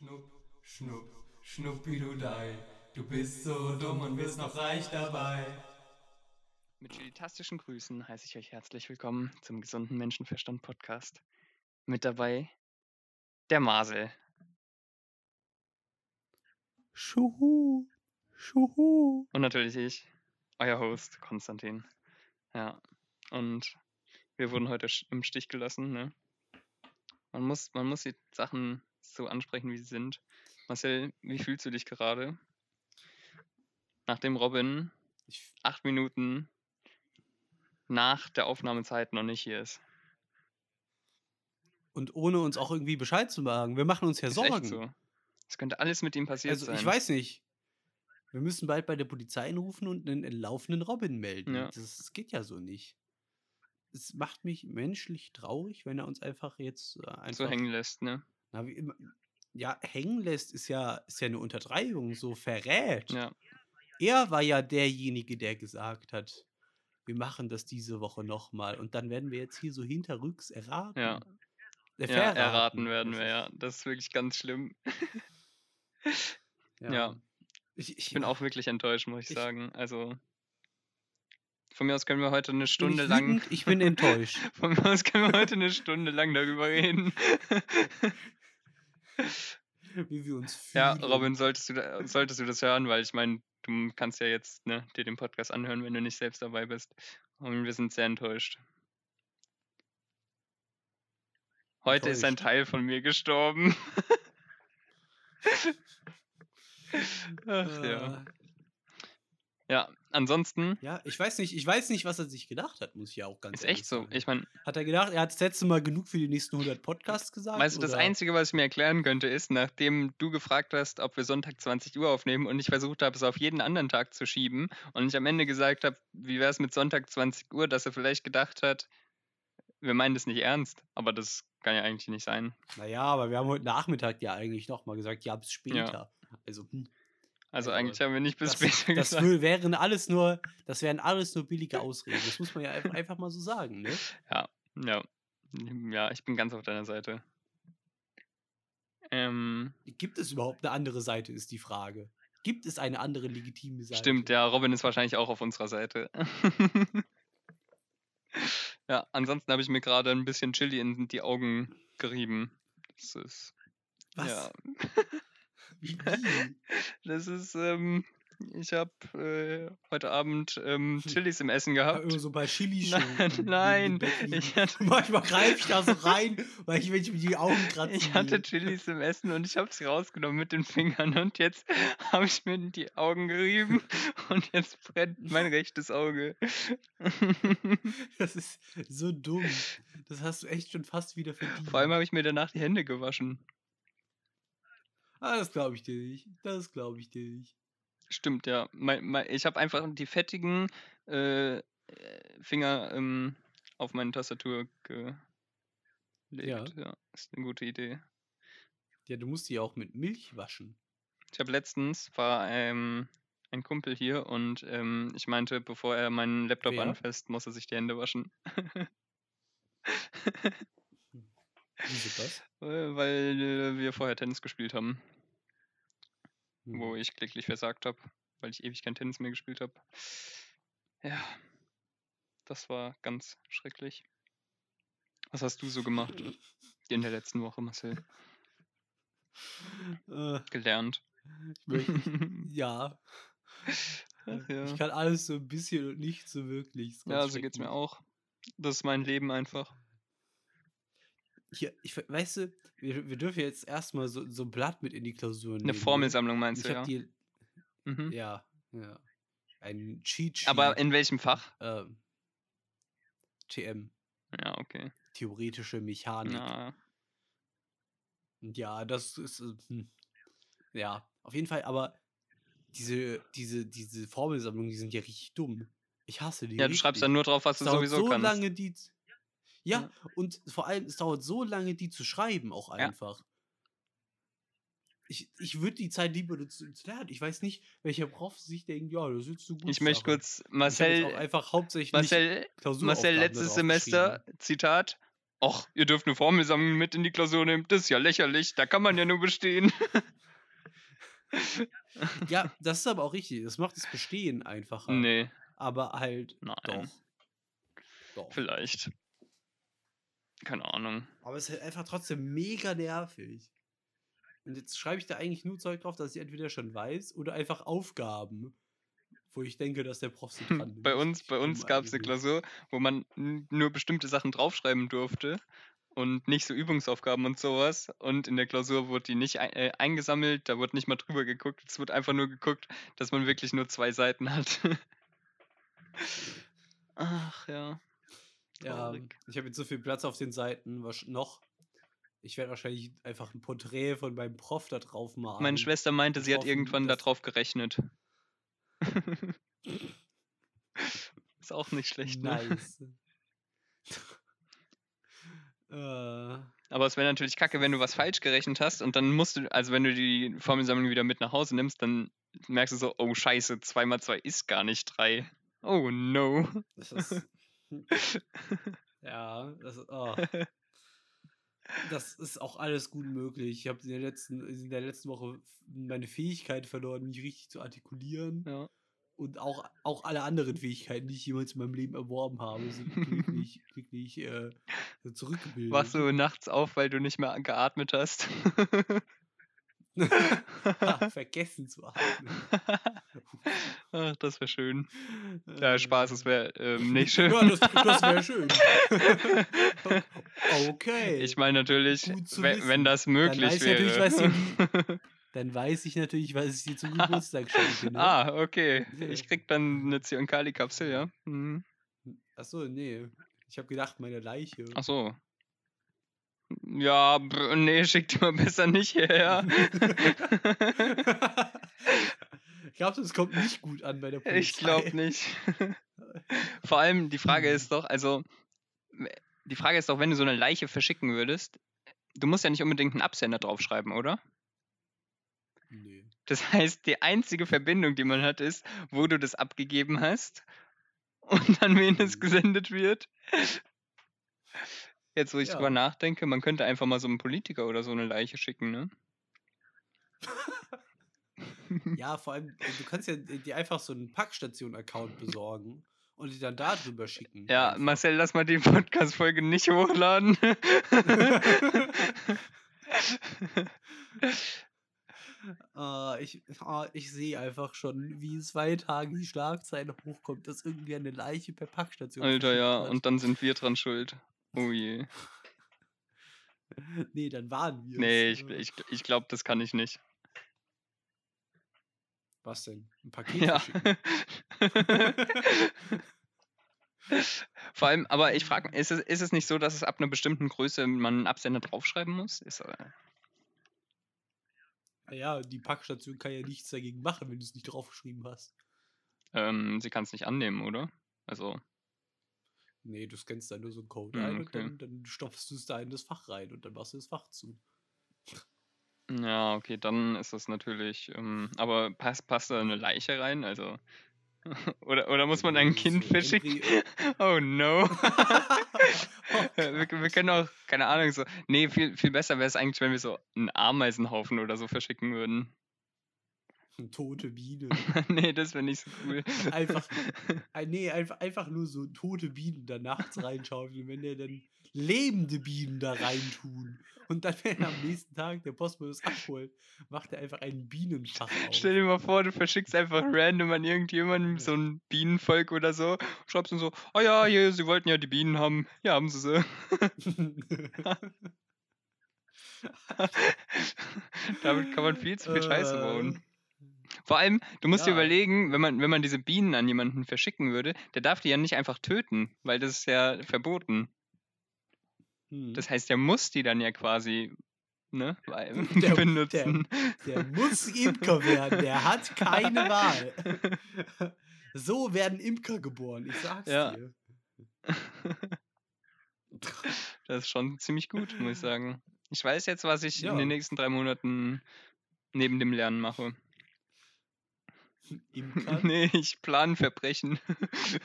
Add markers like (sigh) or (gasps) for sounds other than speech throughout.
Schnupp, schnupp, schnuppidudei. Du bist so dumm und wirst noch reich dabei. Mit chilitastischen Grüßen heiße ich euch herzlich willkommen zum gesunden Menschenverstand Podcast. Mit dabei der Masel. Schuhu, Schuhu. Und natürlich ich, euer Host Konstantin. Ja, und wir wurden heute im Stich gelassen. Ne? Man, muss, man muss die Sachen so ansprechen, wie sie sind. Marcel, wie fühlst du dich gerade? Nachdem Robin Ich, acht Minuten nach der Aufnahmezeit noch nicht hier ist. und ohne uns auch irgendwie Bescheid zu sagen. Wir machen uns ja Ist Sorgen. echt so. Es könnte alles mit ihm passiert Also sein. ich weiß nicht. Wir müssen bald bei der Polizei anrufen und einen entlaufenen Robin melden. Ja. Das, das geht ja so nicht. Es macht mich menschlich traurig, wenn er uns einfach jetzt äh, einfach so hängen lässt, ne? Na, wie immer, ja, hängen lässt, ist ja, ist ja eine Untertreibung, so verrät. Ja. Er war ja derjenige, der gesagt hat, wir machen das diese Woche nochmal. Und dann werden wir jetzt hier so hinterrücks erraten. Ja. Äh, Ja, erraten werden wir, ja. Das ist wirklich ganz schlimm. (laughs) Ja. Ja. Ich, ich Ich bin auch wirklich enttäuscht, muss ich Ich- sagen. Also, von mir aus können wir heute eine Stunde nicht lang. ich bin enttäuscht. (laughs) Von mir aus können wir heute eine Stunde lang darüber reden. (laughs) (laughs) wie wir uns ja, fühlen. Robin, solltest du, da, solltest du das hören, weil ich meine, du kannst ja jetzt ne, dir den Podcast anhören, wenn du nicht selbst dabei bist. Und wir sind sehr enttäuscht. Heute ist ein Enttäuscht. Teil von mir gestorben. (laughs) (laughs) Ach ja. Ja, ansonsten ja, ich weiß nicht, ich weiß nicht, was er sich gedacht hat, muss ich ja auch ganz ist ehrlich echt so. sagen. Ich meine, Hat er gedacht, er hat das letzte Mal genug für die nächsten 100 Podcasts gesagt? weißt du, das? Einzige, was ich mir erklären könnte, ist, nachdem du gefragt hast, ob wir Sonntag 20 Uhr aufnehmen und ich versucht habe, es auf jeden anderen Tag zu schieben und ich am Ende gesagt habe, wie wäre es mit Sonntag 20 Uhr, dass er vielleicht gedacht hat, wir meinen das nicht ernst, aber das kann ja eigentlich nicht sein. Naja, aber wir haben heute Nachmittag ja eigentlich nochmal gesagt, ja, bis später. Also, hm, Also, eigentlich haben wir nicht bis das, später das gesagt. wür- wären alles nur, das wären alles nur billige Ausreden. Das muss man ja einfach, mal so sagen, ne? Ja, ja. Ja, ich bin ganz auf deiner Seite. Ähm, Gibt es überhaupt eine andere Seite, ist die Frage. Gibt es eine andere legitime Seite? Stimmt, ja, Robin ist wahrscheinlich auch auf unserer Seite. (laughs) ja, ansonsten habe ich mir gerade ein bisschen Chili in die Augen gerieben. Das ist. Was? Ja? (laughs) das ist, ähm, ich habe äh, heute Abend ähm, Hm. Chilis im Essen Ja, gehabt. immer so bei Chili (laughs) Nein, schon. nein, ich hatte, (laughs) Manchmal greife ich da so rein, weil ich, wenn ich mir die Augen kratze. ich hatte Chilis im (laughs) Essen und ich habe sie rausgenommen mit den Fingern und jetzt habe ich mir die Augen gerieben und jetzt brennt mein rechtes Auge. Das ist so dumm. Das hast du echt schon fast wieder verdient. Vor allem habe ich mir danach die Hände gewaschen. Ah, das glaube ich dir nicht. Das glaube ich dir nicht. Stimmt, ja. Mein, mein, ich habe einfach die fettigen äh, äh, Finger ähm, auf meine Tastatur gelegt. Ja. ja. Ist eine gute Idee. Ja, du musst die auch mit Milch waschen. Ich habe letztens, war ähm, ein Kumpel hier und ähm, ich meinte, bevor er meinen Laptop Wer? anfasst, muss er sich die Hände waschen. (laughs) Wieso das? Äh, Weil äh, wir vorher Tennis gespielt haben, wo Hm. ich kläglich versagt habe, weil ich ewig kein Tennis mehr gespielt habe. Ja, das war ganz schrecklich. Was hast du so gemacht in der letzten Woche, Marcel? Äh, Gelernt. ja. (laughs) Ach ja. Ich kann alles so ein bisschen und nicht so wirklich. Ja, so geht's mir auch. Das ist mein Leben einfach. Hier, ich, we- weißt du, wir, wir dürfen jetzt erstmal so, so ein Blatt mit in die Klausuren Eine nehmen. ne? Formelsammlung meinst Ich du, ja? die, Mhm. ja, ja. Ein Cheat Sheet. Aber in welchem Fach? ähm, TM, Ja, okay. theoretische Mechanik. Ja, Ja, das ist. äh, Hm. Ja, auf jeden Fall, aber diese, diese, diese Formelsammlungen, die sind ja richtig dumm. Ich hasse die. ja du schreibst dann nur drauf, was du dauert sowieso so kannst. lange, die. Ja, Ja. und vor allem, es dauert so lange, die zu schreiben, auch Ja. einfach. Ich, ich würde die Zeit lieber dazu zu lernen. Ich weiß nicht, welcher Prof sich denkt, ja, das ist so gut. Ich möchte kurz, Marcel, auch einfach hauptsächlich Marcel, Marcel letztes Semester. Zitat, ach, ihr dürft eine Formelsammlung mit in die Klausur nehmen, das ist ja lächerlich, da kann man ja nur bestehen. (laughs) Ja, das ist aber auch richtig. Das macht das Bestehen einfacher. nee, Aber halt nein, doch. Doch. vielleicht. Keine Ahnung. Aber es ist halt einfach trotzdem mega nervig. Und jetzt schreibe ich da eigentlich nur Zeug drauf, dass ich entweder schon weiß oder einfach Aufgaben, wo ich denke, dass der Prof sich dran nimmt. Bei uns, bei uns gab es eine. Klausur, wo man nur bestimmte Sachen draufschreiben durfte und nicht so Übungsaufgaben und sowas. Und in der Klausur wurde die nicht ei- äh, eingesammelt, da wurde nicht mal drüber geguckt. Es wird einfach nur geguckt, dass man wirklich nur zwei Seiten hat. (laughs) Ach ja. Ja, traurig. ich habe jetzt so viel Platz auf den Seiten wasch- noch. Ich werde wahrscheinlich einfach ein Porträt von meinem Prof da drauf malen. Meine Schwester meinte, sie hat irgendwann darauf gerechnet. (laughs) Ist auch nicht schlecht, ne? Nice. (laughs) äh, Aber es wäre natürlich kacke, wenn du was falsch gerechnet hast und dann musst du, also wenn du die Formelsammlung wieder mit nach Hause nimmst, dann merkst du so, oh scheiße, 2 mal 2 ist gar nicht 3. Oh no. das ist. (laughs) ja, das ist. Oh. Das ist auch alles gut möglich. Ich habe in, der letzten- in der letzten Woche meine Fähigkeit verloren, mich richtig zu artikulieren. Ja. Und auch, auch alle anderen Fähigkeiten, die ich jemals in meinem Leben erworben habe, sind glücklich, glücklich (laughs) äh, zurückgebildet. Wachst du nachts auf, weil du nicht mehr geatmet hast? (laughs) Ha, (laughs) vergessen zu atmen. (laughs) Ach, das wäre schön. Ja, Spaß, es wäre ähm, nicht schön. Ja, das, das wäre schön. (laughs) okay. Ich meine natürlich, wenn das möglich weiß ich natürlich, wäre. was dir Dann weiß ich natürlich, was ich dir zum Geburtstag schenke. Ne? ah, okay. Ich krieg dann eine Zyankali-Kapsel, ja. Mhm. Achso, nee. Ich habe gedacht, meine Leiche. Ach so. Ja, nee, schick die mal besser nicht hierher. ich glaube, das kommt nicht gut an bei der Polizei. ich glaube nicht. Vor allem die Frage ist doch, also die Frage ist doch, wenn du so eine Leiche verschicken würdest, du musst ja nicht unbedingt einen Absender draufschreiben, oder? Nee. Das heißt, die einzige Verbindung, die man hat, ist, wo du das abgegeben hast und an wen es Mhm. gesendet wird. Jetzt, wo ich Ja. drüber nachdenke, man könnte einfach mal so einen Politiker oder so eine Leiche schicken, ne? (laughs) Ja, vor allem, äh, du kannst ja dir einfach so einen Packstation-Account besorgen und die dann da drüber schicken. Ja, einfach. Marcel, lass mal die Podcast-Folge nicht hochladen. (laughs) Ah, ich ah, ich sehe einfach schon, wie in zwei Tagen die Schlagzeile hochkommt, dass irgendwie eine Leiche per Packstation Alter, ja, verschickt und dann sind wir dran schuld. Oh je. (laughs) Nee, dann waren wir Nee, ich, ich, ich glaube, das kann ich nicht. Was denn? Ein (laughs) Paket Ja. (laughs) Vor allem, aber ich frage, ist es, ist es nicht so, dass es ab einer bestimmten Größe man einen Absender draufschreiben muss? Ist, äh, Ja, die Packstation kann ja nichts dagegen machen, wenn du es nicht draufgeschrieben hast. ähm, sie kann es nicht annehmen, oder? Also, Nee, du scannst da nur so einen Code Hm, ein und okay. dann, dann stopfst du es da in das Fach rein und dann machst du das Fach zu. ja, okay, dann ist das natürlich. Ähm, aber passt, passt da eine Leiche rein? Also. (laughs) Oder, oder muss man ein ist Kind verschicken? (laughs) Oh no. (laughs) Wir, wir können auch, keine Ahnung, so. Nee, viel, viel besser wäre es eigentlich, wenn wir so einen Ameisenhaufen oder so verschicken würden. (laughs) Tote Bienen. (laughs) nee, das wäre nicht so cool. (laughs) Einfach, ein- nee, einfach, einfach nur so tote Bienen da nachts reinschaufeln, wenn der dann lebende Bienen da reintun. Und dann, wenn am nächsten Tag der Postbote es abholt, macht er einfach einen Bienenfach auf. Stell dir mal vor, du verschickst einfach random an irgendjemanden so ein Bienenvolk oder so. Schreibst dann so, oh ja, hier, sie wollten ja die Bienen haben. Ja, haben sie sie. Damit kann man viel zu viel Scheiße bauen. Vor allem, du musst dir ja. überlegen, wenn man, wenn man diese Bienen an jemanden verschicken würde, der darf die ja nicht einfach töten, weil das ist ja verboten. Hm. Das heißt, der muss die dann ja quasi ne, (laughs) (laughs) Der- benutzen. Der muss Imker werden, der hat keine Wahl. (laughs) So werden Imker geboren, ich sag's Ja. dir. Das ist schon ziemlich gut, muss ich sagen. Ich weiß jetzt, was ich Ja. in den nächsten drei Monaten neben dem Lernen mache. Imker? (laughs) Nee, ich plane Verbrechen.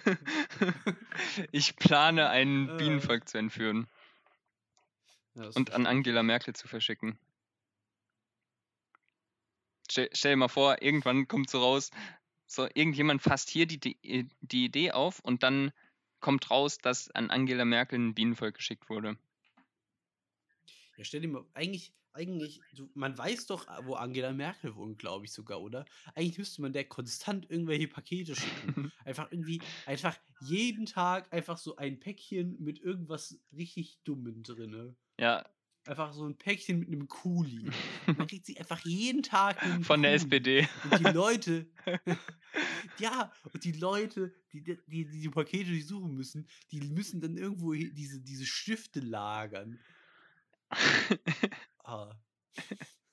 (laughs) ich plane ein Äh. Bienenvolk zu entführen. Ja, und an. Angela Merkel zu verschicken. Stell, stell dir mal vor, irgendwann kommt so raus, so irgendjemand fasst hier die, die, die Idee auf und dann kommt raus, dass an Angela Merkel ein Bienenvolk geschickt wurde. Ja, stell dir mal, eigentlich, eigentlich, man weiß doch, äh, wo Angela Merkel wohnt, glaube ich sogar, oder? Eigentlich müsste man der konstant irgendwelche Pakete schicken. (laughs) einfach irgendwie, einfach jeden Tag einfach so ein Päckchen mit irgendwas richtig Dummem drinne. Ja, Einfach so ein Päckchen mit einem Kuli. (laughs) Man kriegt sie einfach jeden Tag von der Kuli. SPD. Und die Leute, (laughs) ja, und die Leute, die, die, die diese Pakete nicht suchen müssen, die müssen dann irgendwo diese, diese Stifte lagern. Ah. (laughs)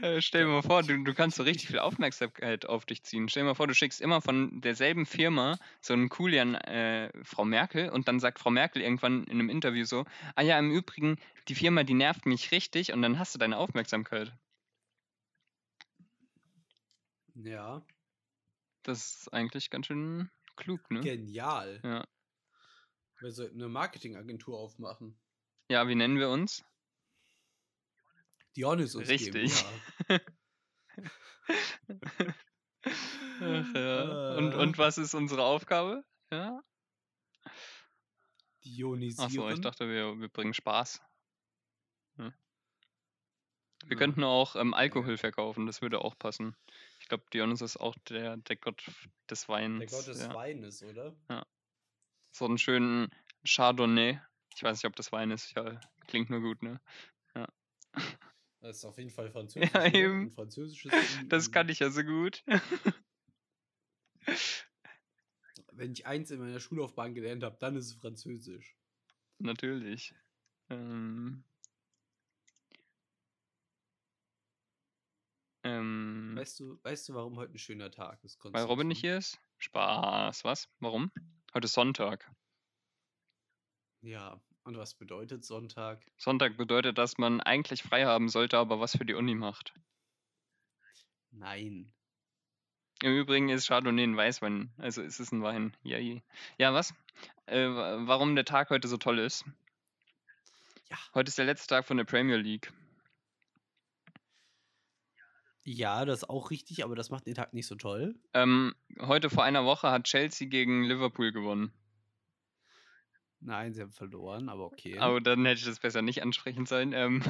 Äh, Stell dir mal vor, du, du kannst so richtig viel Aufmerksamkeit auf dich ziehen. Stell dir mal vor, du schickst immer von derselben Firma so einen Kuli an äh, Frau Merkel und dann sagt Frau Merkel irgendwann in einem Interview so, ah ja, im Übrigen, die Firma, die nervt mich richtig und dann hast du deine Aufmerksamkeit. Ja, Das ist eigentlich ganz schön klug, ne? genial. Ja. Wir sollten eine Marketingagentur aufmachen. Ja, wie nennen wir uns? Dionysus Richtig. GmbH. Ach, ja. und, Äh. und was ist unsere Aufgabe? Ja? Dionisieren. Achso, ich dachte, wir, wir bringen Spaß. Ja. Wir Ja. könnten auch ähm, Alkohol verkaufen, das würde auch passen. Ich glaube, Dionysus ist auch der, der Gott des Weins. Der Gott des ja. Weines, oder? So einen schönen Chardonnay. Ich weiß nicht, ob das Wein ist. Ja, klingt nur gut, ne? Das ist auf jeden Fall französisch. (laughs) Ja, eben. Und französisches. (laughs) Das kann ich ja so gut. Wenn ich eins in meiner Schullaufbahn gelernt habe, dann ist es Französisch. Natürlich. Ähm, ähm, Weißt du, weißt du, warum heute ein schöner Tag ist? weil Robin nicht hier ist? Spaß. Was? Warum? Heute ist Sonntag. Ja, und was bedeutet Sonntag? Sonntag bedeutet, dass man eigentlich frei haben sollte, aber was für die Uni macht. Nein. Im Übrigen ist Chardonnay ein Weißwein, also ist es ein Wein. Ja, ja was? Äh, wa- warum der Tag heute so toll ist? Ja. Heute ist der letzte Tag von der Premier League. Ja, das ist auch richtig, aber das macht den Tag nicht so toll. Ähm, heute vor einer Woche hat Chelsea gegen Liverpool gewonnen. Nein, sie haben verloren, aber okay. Aber dann hätte ich das besser nicht ansprechen sollen. Ähm,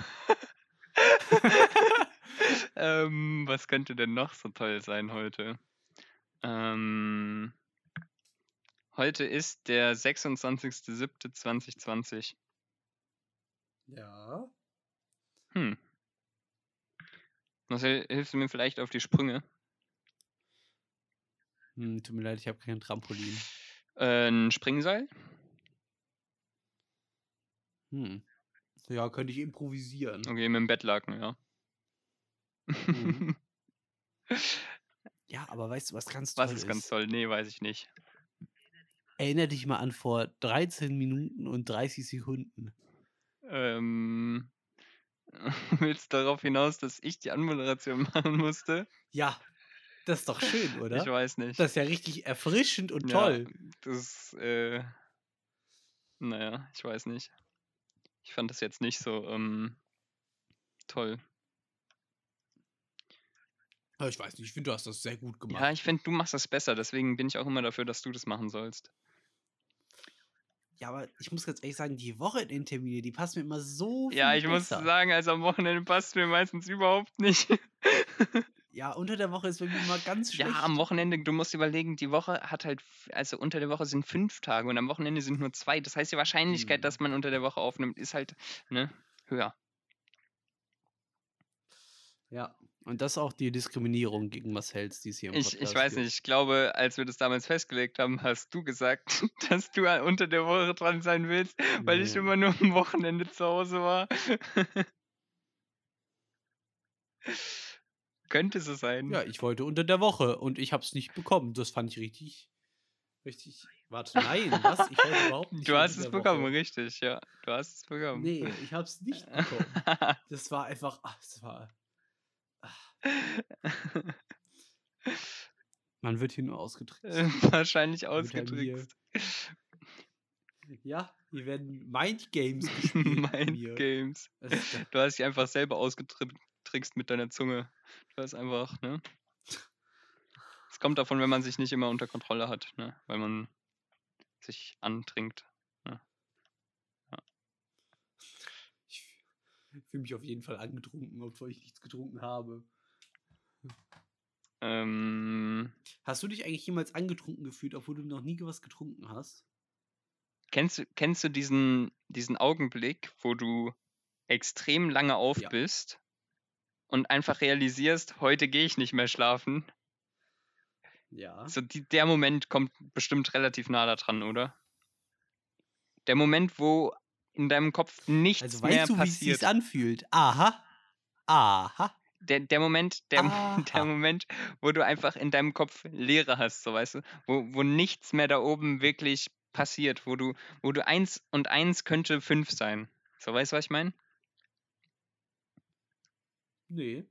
(laughs) ähm, was könnte denn noch so toll sein heute? Ähm, heute ist der 26.07.2020. ja. Hm. Marcel, hilfst du mir vielleicht auf die Sprünge? Hm, tut mir leid, ich habe kein Trampolin. Äh, ein Springseil? Hm. Ja, könnte ich improvisieren. Okay, mit dem Bettlaken, ja. Mhm. (laughs) Ja, aber weißt du, was ganz toll Was ist ganz toll? Nee, weiß ich nicht. Erinner dich mal an vor 13 Minuten und 30 Sekunden. Ähm, (laughs) willst du darauf hinaus, dass ich die Anmoderation (laughs) machen musste? Ja, das ist doch schön, oder? Ich weiß nicht. Das ist ja richtig erfrischend und Ja, toll. Das, äh, naja, ich weiß nicht. Ich fand das jetzt nicht so ähm, toll. Aber ich weiß nicht, ich finde, du hast das sehr gut gemacht. Ja, ich finde, du machst das besser, deswegen bin ich auch immer dafür, dass du das machen sollst. Ja, aber ich muss ganz ehrlich sagen, die Wochenendtermine, die passen mir immer so viel Ja, ich muss besser. sagen, also am Wochenende passt mir meistens überhaupt nicht. (laughs) Ja, unter der Woche ist bei mir immer ganz schlecht. Ja, am Wochenende, du musst überlegen, die Woche hat halt, also unter der Woche sind fünf Tage und am Wochenende sind nur zwei. Das heißt, die Wahrscheinlichkeit, Hm. dass man unter der Woche aufnimmt, ist halt, ne, höher. Ja, und das ist auch die Diskriminierung gegen Marcells, die es hier im Ich, Podcast ich weiß gibt. nicht, ich glaube, als wir das damals festgelegt haben, hast du gesagt, (laughs) dass du unter der Woche dran sein willst, weil ich Nee. immer nur am Wochenende zu Hause war. (laughs) Könnte so sein. Ja, ich wollte unter der Woche und ich habe es nicht bekommen. Das fand ich richtig. Richtig. Warte, nein, was? Ich wollte überhaupt nicht. du hast es bekommen, Woche. richtig, ja. Du hast es bekommen. Nee, ich habe es nicht bekommen. (laughs) Das war einfach. Ach, das war. Man wird hier nur ausgetrickst. (laughs) Wahrscheinlich ausgetrickst. Ja, Hier werden (laughs) gespielt. Mind. Games. Das ist doch- Du hast dich einfach selber ausgetrickst mit deiner Zunge. Du hast einfach, ne? Es kommt davon, wenn man sich nicht immer unter Kontrolle hat, ne? Weil man sich antrinkt. Ich fühle mich auf jeden Fall angetrunken, obwohl ich nichts getrunken habe. Ähm, Hast du dich eigentlich jemals angetrunken gefühlt, obwohl du noch nie was getrunken hast? kennst, du, kennst du diesen, diesen Augenblick, wo du extrem lange auf Ja. bist und einfach realisierst, heute gehe ich nicht mehr schlafen? Ja. So die, der Moment kommt bestimmt relativ nah da dran, oder? Der Moment, wo in deinem Kopf nichts Also mehr weißt du, wie es sich passiert. anfühlt? Aha. Aha. Der, der Moment, der, Aha. (laughs) der Moment, wo du einfach in deinem Kopf Leere hast, so weißt du, wo, wo nichts mehr da oben wirklich passiert, wo du, wo du eins und eins könnte fünf sein. So weißt du, was ich meine? Nee.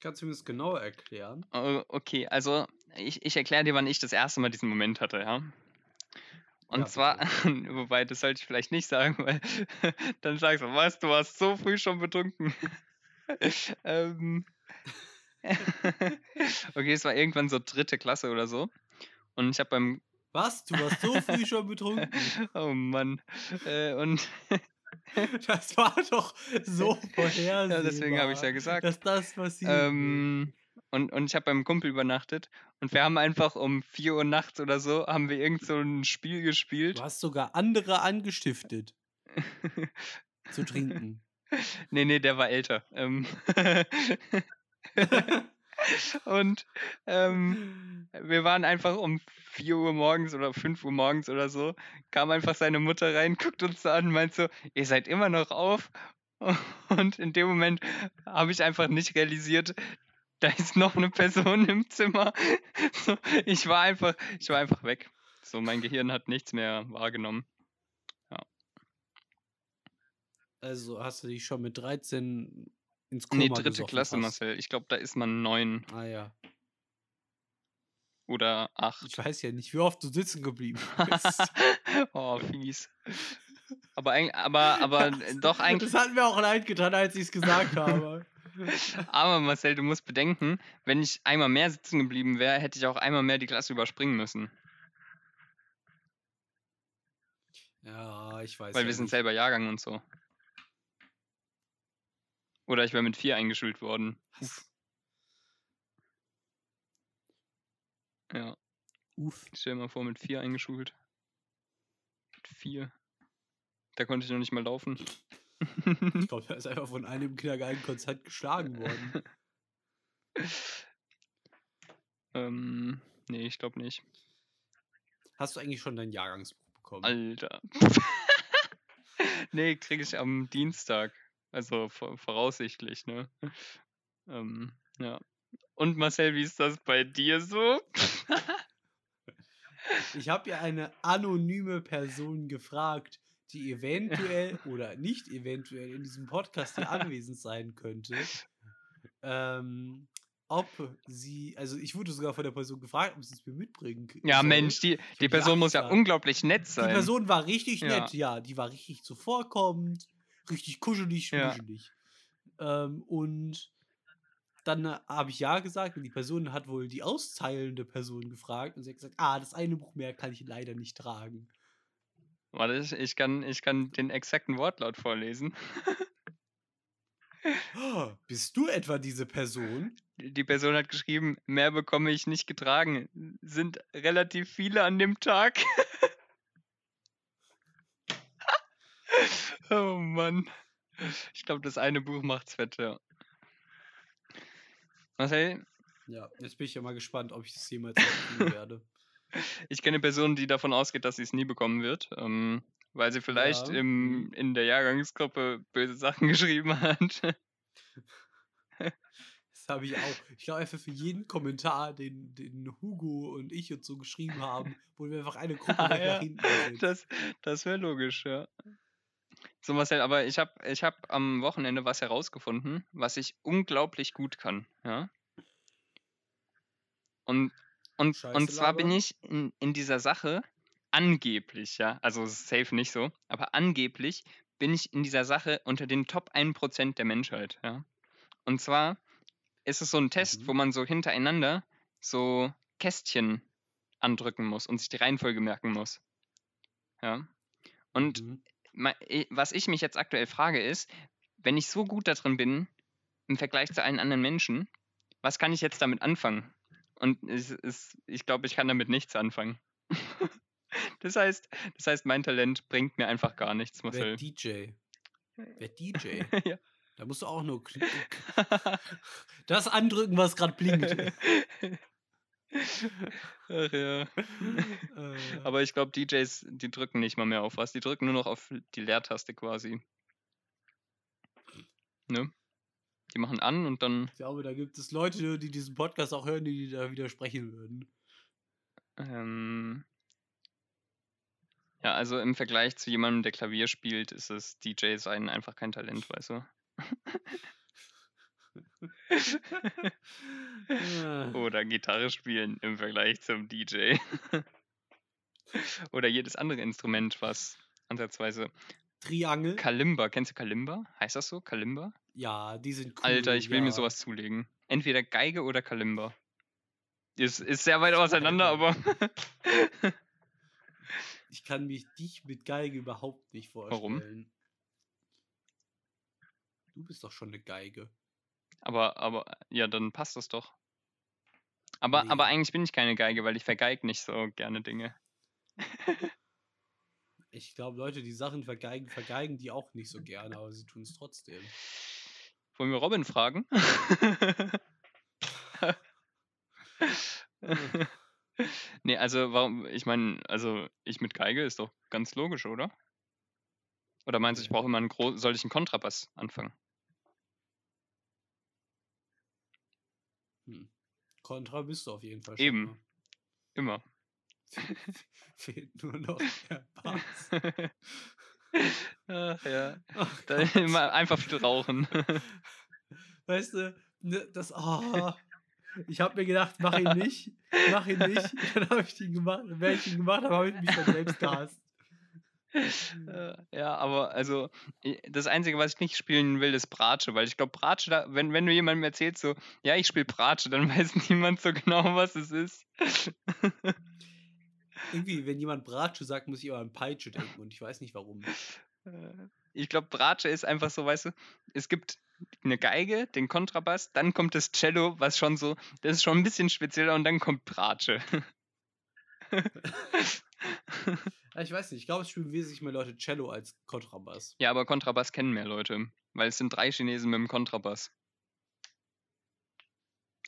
Kannst du mir das genauer erklären? Oh, Okay, also ich, ich erkläre dir, wann ich das erste Mal diesen Moment hatte, ja. Und Ja, zwar, (laughs) wobei, das sollte ich vielleicht nicht sagen, weil (laughs) dann sagst du, was, du warst so früh schon betrunken. (laughs) ähm, okay, es war irgendwann so dritte Klasse oder so. Und ich habe beim, Was? Du warst so früh schon betrunken? oh Mann, äh, und (laughs) Das war doch so vorhersehbar. ja, deswegen habe ich ja gesagt. Dass das passiert. Ähm, und, und ich habe beim Kumpel übernachtet und wir haben einfach um 4 Uhr nachts oder so, haben wir irgend so ein Spiel gespielt. Du hast sogar andere angestiftet zu trinken. (laughs) Nee, nee, der war älter. Ähm (laughs) und ähm, wir waren einfach um 4 Uhr morgens oder 5 Uhr morgens oder so, kam einfach seine Mutter rein, guckt uns an, meint so, ihr seid immer noch auf. (laughs) Und in dem Moment habe ich einfach nicht realisiert, da ist noch eine Person im Zimmer. (laughs) So, ich war einfach, ich war einfach weg. So, mein Gehirn hat nichts mehr wahrgenommen. Also hast du dich schon mit 13 ins Koma Nee, dritte Klasse, fast. Marcel. Ich glaube, da ist man neun Ah ja. oder acht. Ich weiß ja nicht, wie oft du sitzen geblieben (laughs) bist. (laughs) oh, fies. Aber, aber, aber doch eigentlich. Das hat mir auch leid getan, als ich es gesagt habe. (laughs) Aber Marcel, du musst bedenken, wenn ich einmal mehr sitzen geblieben wäre, hätte ich auch einmal mehr die Klasse überspringen müssen. Ja, ich weiß. Weil ja wir sind nicht. selber Jahrgang und so. Oder ich wäre mit vier eingeschult worden. Was? Ja, Uff. stell dir mal vor, mit vier eingeschult. Mit vier. Da konnte ich noch nicht mal laufen. Ich (laughs) glaube, er ist einfach von einem Kindergarten konstant geschlagen worden. (laughs) ähm, nee, ich glaube nicht. Hast du eigentlich schon dein Jahrgangsbuch bekommen? Alter. (laughs) nee, kriege ich am Dienstag. Also vor- voraussichtlich, ne? (laughs) Ähm, ja. Und Marcel, wie ist das bei dir so? (laughs) Ich habe ja eine anonyme Person gefragt, die eventuell (laughs) oder nicht eventuell in diesem Podcast hier anwesend sein könnte. Ähm, ob sie, also ich wurde sogar von der Person gefragt, ob sie es mir mitbringen k- ja, soll. Mensch, die, die Person ja muss ja unglaublich nett Die sein. Person war richtig Ja. nett, ja, die war richtig zuvorkommend, richtig kuschelig, Ja. schmuschelig. Ähm, und dann habe ich ja gesagt und die Person hat wohl die auszeilende Person gefragt und sie hat gesagt, ah, das eine Buch mehr kann ich leider nicht tragen. Warte, ich- ich kann, ich kann den exakten Wortlaut vorlesen. "Oh, (gasps) Bist du etwa diese Person? Die Person hat geschrieben, mehr bekomme ich nicht getragen. Sind relativ viele an dem Tag. (laughs) oh Mann. Ich glaube, das eine Buch macht's fett, ja. Marcel, Ja, jetzt bin ich ja mal gespannt, ob ich das jemals tun (laughs) werde. ich kenne eine Person, die davon ausgeht, dass sie es nie bekommen wird, ähm, weil sie vielleicht Ja, im, in der Jahrgangsgruppe böse Sachen (laughs) geschrieben hat. Das habe ich auch. Ich glaube einfach für jeden Kommentar, den, den Hugo und ich und so geschrieben haben, wurden wir einfach eine Gruppe Ah, ja, nach hinten gesetzt. Das, das wäre logisch, ja. So, Marcel, aber ich habe ich hab am Wochenende was herausgefunden, was ich unglaublich gut kann, ja. Und, und, und zwar bin ich in, in dieser Sache angeblich, ja, also es ist safe nicht so, aber angeblich bin ich in dieser Sache unter den Top 1% der Menschheit, ja. Und zwar ist es so ein Test, Mhm. wo man so hintereinander so Kästchen andrücken muss und sich die Reihenfolge merken muss. Ja. Und Mhm. Was ich mich jetzt aktuell frage ist, wenn ich so gut da drin bin im Vergleich zu allen anderen Menschen, was kann ich jetzt damit anfangen? Und es ist, ich glaube, ich kann damit nichts anfangen. (laughs) das heißt, das heißt, mein Talent bringt mir einfach gar nichts, Wer Marcel. DJ? Wer DJ? (laughs) ja. Da musst du auch nur (laughs) das andrücken, was gerade blinkt. Ach ja. Äh, Aber ich glaube, DJs, die drücken nicht mal mehr auf was. Die drücken nur noch auf die Leertaste quasi. Ne? Die machen an und dann ich glaube, da gibt es Leute, die diesen Podcast auch hören, die da widersprechen würden. Ähm, ja, also im Vergleich zu jemandem, der Klavier spielt, ist das DJ sein einfach kein Talent, weißt du? (laughs) Oder Gitarre spielen im Vergleich zum DJ. (laughs) Oder jedes andere Instrument, was ansatzweise. Triangel? Kalimba, kennst du Kalimba? Heißt das so? Kalimba? ja, die sind cool. Alter, ich will mir ja. sowas zulegen. Entweder Geige oder Kalimba. Ist, ist sehr weit auseinander, aber. Ich kann mich dich mit Geige überhaupt nicht Warum? vorstellen. Du bist doch schon eine Geige. Aber, aber, ja, dann passt das doch. Aber, aber Nee. eigentlich bin ich keine Geige, weil ich vergeig nicht so gerne Dinge. (laughs) Ich glaube, Leute, die Sachen vergeigen, vergeigen die auch nicht so gerne, aber sie tun es trotzdem. Wollen wir Robin fragen? (laughs) nee, also warum, ich meine, also ich mit Geige ist doch ganz logisch, oder? Oder meinst du, ich brauche immer einen gro soll ich einen Kontrabass anfangen? Hm. Kontra bist du auf jeden Fall schon. Eben. mal. Immer. (laughs) Fehlt nur noch der Bass. Ach ja. Ach (laughs) Da Gott. immer einfach viel rauchen. (laughs) Weißt du, ne, das. ah, ich habe mir gedacht, mach ihn nicht, mach ihn nicht. Dann habe ich ihn gemacht. Wenn ich ihn gemacht habe, habe ich mich dann selbst gehasst. Äh, ja, aber also das Einzige, was ich nicht spielen will, ist Bratsche, weil ich glaube, Bratsche, da, wenn, wenn du jemandem erzählst, so, ja, ich spiele Bratsche, dann (laughs) weiß niemand so genau, was es ist. Irgendwie, wenn jemand Bratsche sagt, muss ich immer an Peitsche denken und ich weiß nicht warum. Äh, Ich glaube, Bratsche ist einfach so, weißt du, es gibt eine Geige, den Kontrabass, dann kommt das Cello, was schon so, das ist schon ein bisschen spezieller und dann kommt Bratsche. (laughs) Ich weiß nicht, ich glaube, es spielen wesentlich mehr Leute Cello als Kontrabass. ja, aber Kontrabass kennen mehr Leute, weil es sind drei Chinesen mit dem Kontrabass.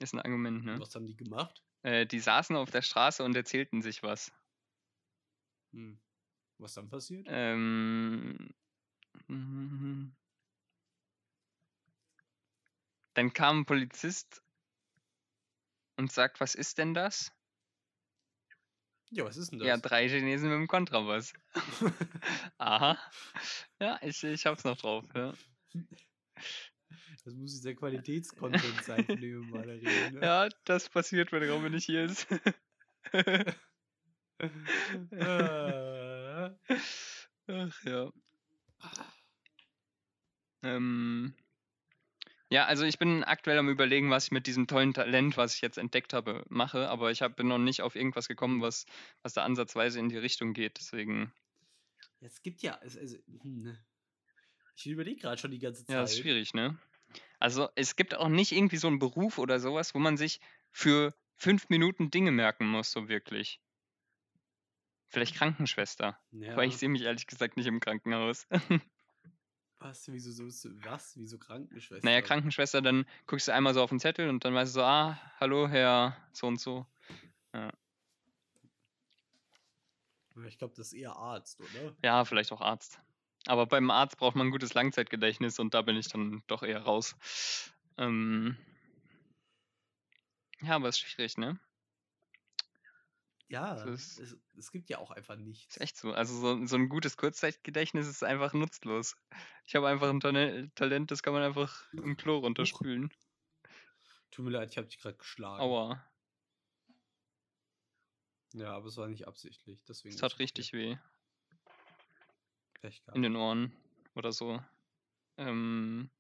Ist ein Argument, ne? Was haben die gemacht? Äh, die saßen auf der Straße und erzählten sich was. Hm. Was dann passiert? Ähm, dann kam ein Polizist und sagt, was ist denn das? Ja, was ist denn das? Ja, drei Chinesen mit dem Kontrabass. (laughs) Aha. Ja, ich, ich hab's noch drauf. Ja, Das muss dieser Qualitätscontent sein, von dem wir mal reden. Ne? ja das passiert, wenn Robin nicht hier ist. Äh, (laughs) Ach ja. Ähm, ja, also ich bin aktuell am überlegen, was ich mit diesem tollen Talent, was ich jetzt entdeckt habe, mache, aber ich hab, bin noch nicht auf irgendwas gekommen, was, was da ansatzweise in die Richtung geht. Deswegen, ja, es gibt ja. Es, also, hm, ne. ich überlege gerade schon die ganze Zeit. ja, ist schwierig, ne? Also es gibt auch nicht irgendwie so einen Beruf oder sowas, wo man sich für fünf Minuten Dinge merken muss, so wirklich. Vielleicht Krankenschwester. Ja. Aber ich sehe mich ehrlich gesagt nicht im Krankenhaus. (laughs) Was? Wieso so? Was? Wieso Krankenschwester? Naja, Krankenschwester, dann guckst du einmal so auf den Zettel und dann weißt du so, ah, hallo, Herr so und so. Ja, Ich glaube, das ist eher Arzt, oder? Ja, vielleicht auch Arzt. Aber beim Arzt braucht man ein gutes Langzeitgedächtnis und da bin ich dann doch eher raus. Ähm ja, aber ist schwierig, ne? Ja, ist- es, es gibt ja auch einfach nichts. Ist echt so. Also so, so ein gutes Kurzzeitgedächtnis ist einfach nutzlos. Ich habe einfach ein Talent, das kann man einfach im Klo runterspülen. Tut mir leid, ich habe dich gerade geschlagen. Aua. Ja, aber es war nicht absichtlich. Deswegen Es okay. richtig weh in den Ohren oder so. Ähm,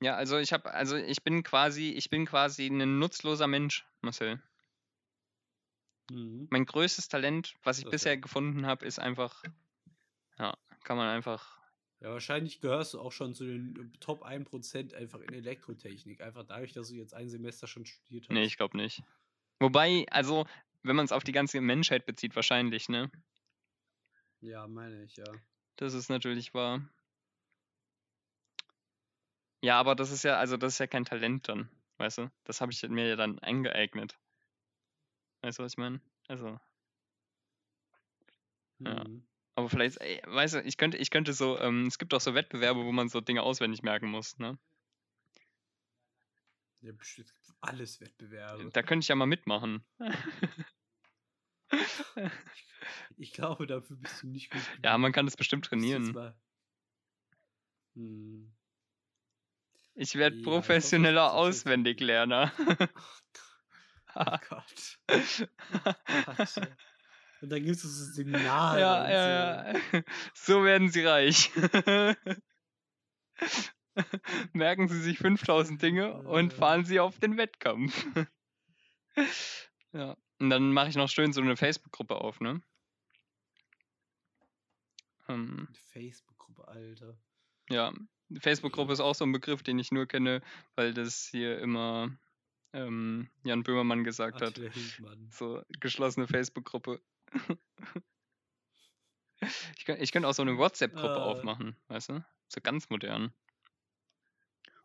ja, also ich habe, also ich bin quasi, ich bin quasi ein nutzloser Mensch, Marcel. Mhm. Mein größtes Talent, was ich Das bisher ja. gefunden habe, ist einfach, ja, kann man einfach, Ja, wahrscheinlich gehörst du auch schon zu den äh, Top 1% einfach in Elektrotechnik. Einfach dadurch, dass du jetzt ein Semester schon studiert hast. nee, ich glaube nicht. Wobei, also, wenn man es auf die ganze Menschheit bezieht, wahrscheinlich, ne? Ja, meine ich, ja. Das ist natürlich wahr. Ja, aber das ist ja, also das ist ja kein Talent dann, weißt du? Das habe ich mir ja dann eingeeignet. Weißt du, was ich meine? Also, Ja. Mhm. aber vielleicht, ey, weißt du, ich könnte, ich könnte so, ähm, es gibt auch so Wettbewerbe, wo man so Dinge auswendig merken muss, ne? Ja, bestimmt alles Wettbewerbe. Da könnte ich ja mal mitmachen. (laughs) Ich glaube, dafür bist du nicht gut Ja, man kann das bestimmt trainieren. Hm. Ich werde Ja, professioneller Auswendiglerner. (laughs) (laughs) Oh Gott. Warte. Und dann gibt es so Seminare. ja, und ja, so. ja. (laughs) So werden sie reich. (laughs) Merken Sie sich 5000 Dinge und Äh. fahren Sie auf den Wettkampf. ja. Und dann mache ich noch schön so eine Facebook-Gruppe auf, ne? Ähm, Facebook-Gruppe, Alter. ja, Facebook-Gruppe ist auch so ein Begriff, den ich nur kenne, weil das hier immer ähm, Jan Böhmermann gesagt hat. Hildmann. So geschlossene Facebook-Gruppe. (laughs) ich könnte ich könnt auch so eine WhatsApp-Gruppe Äh. aufmachen, weißt du? So ganz modern.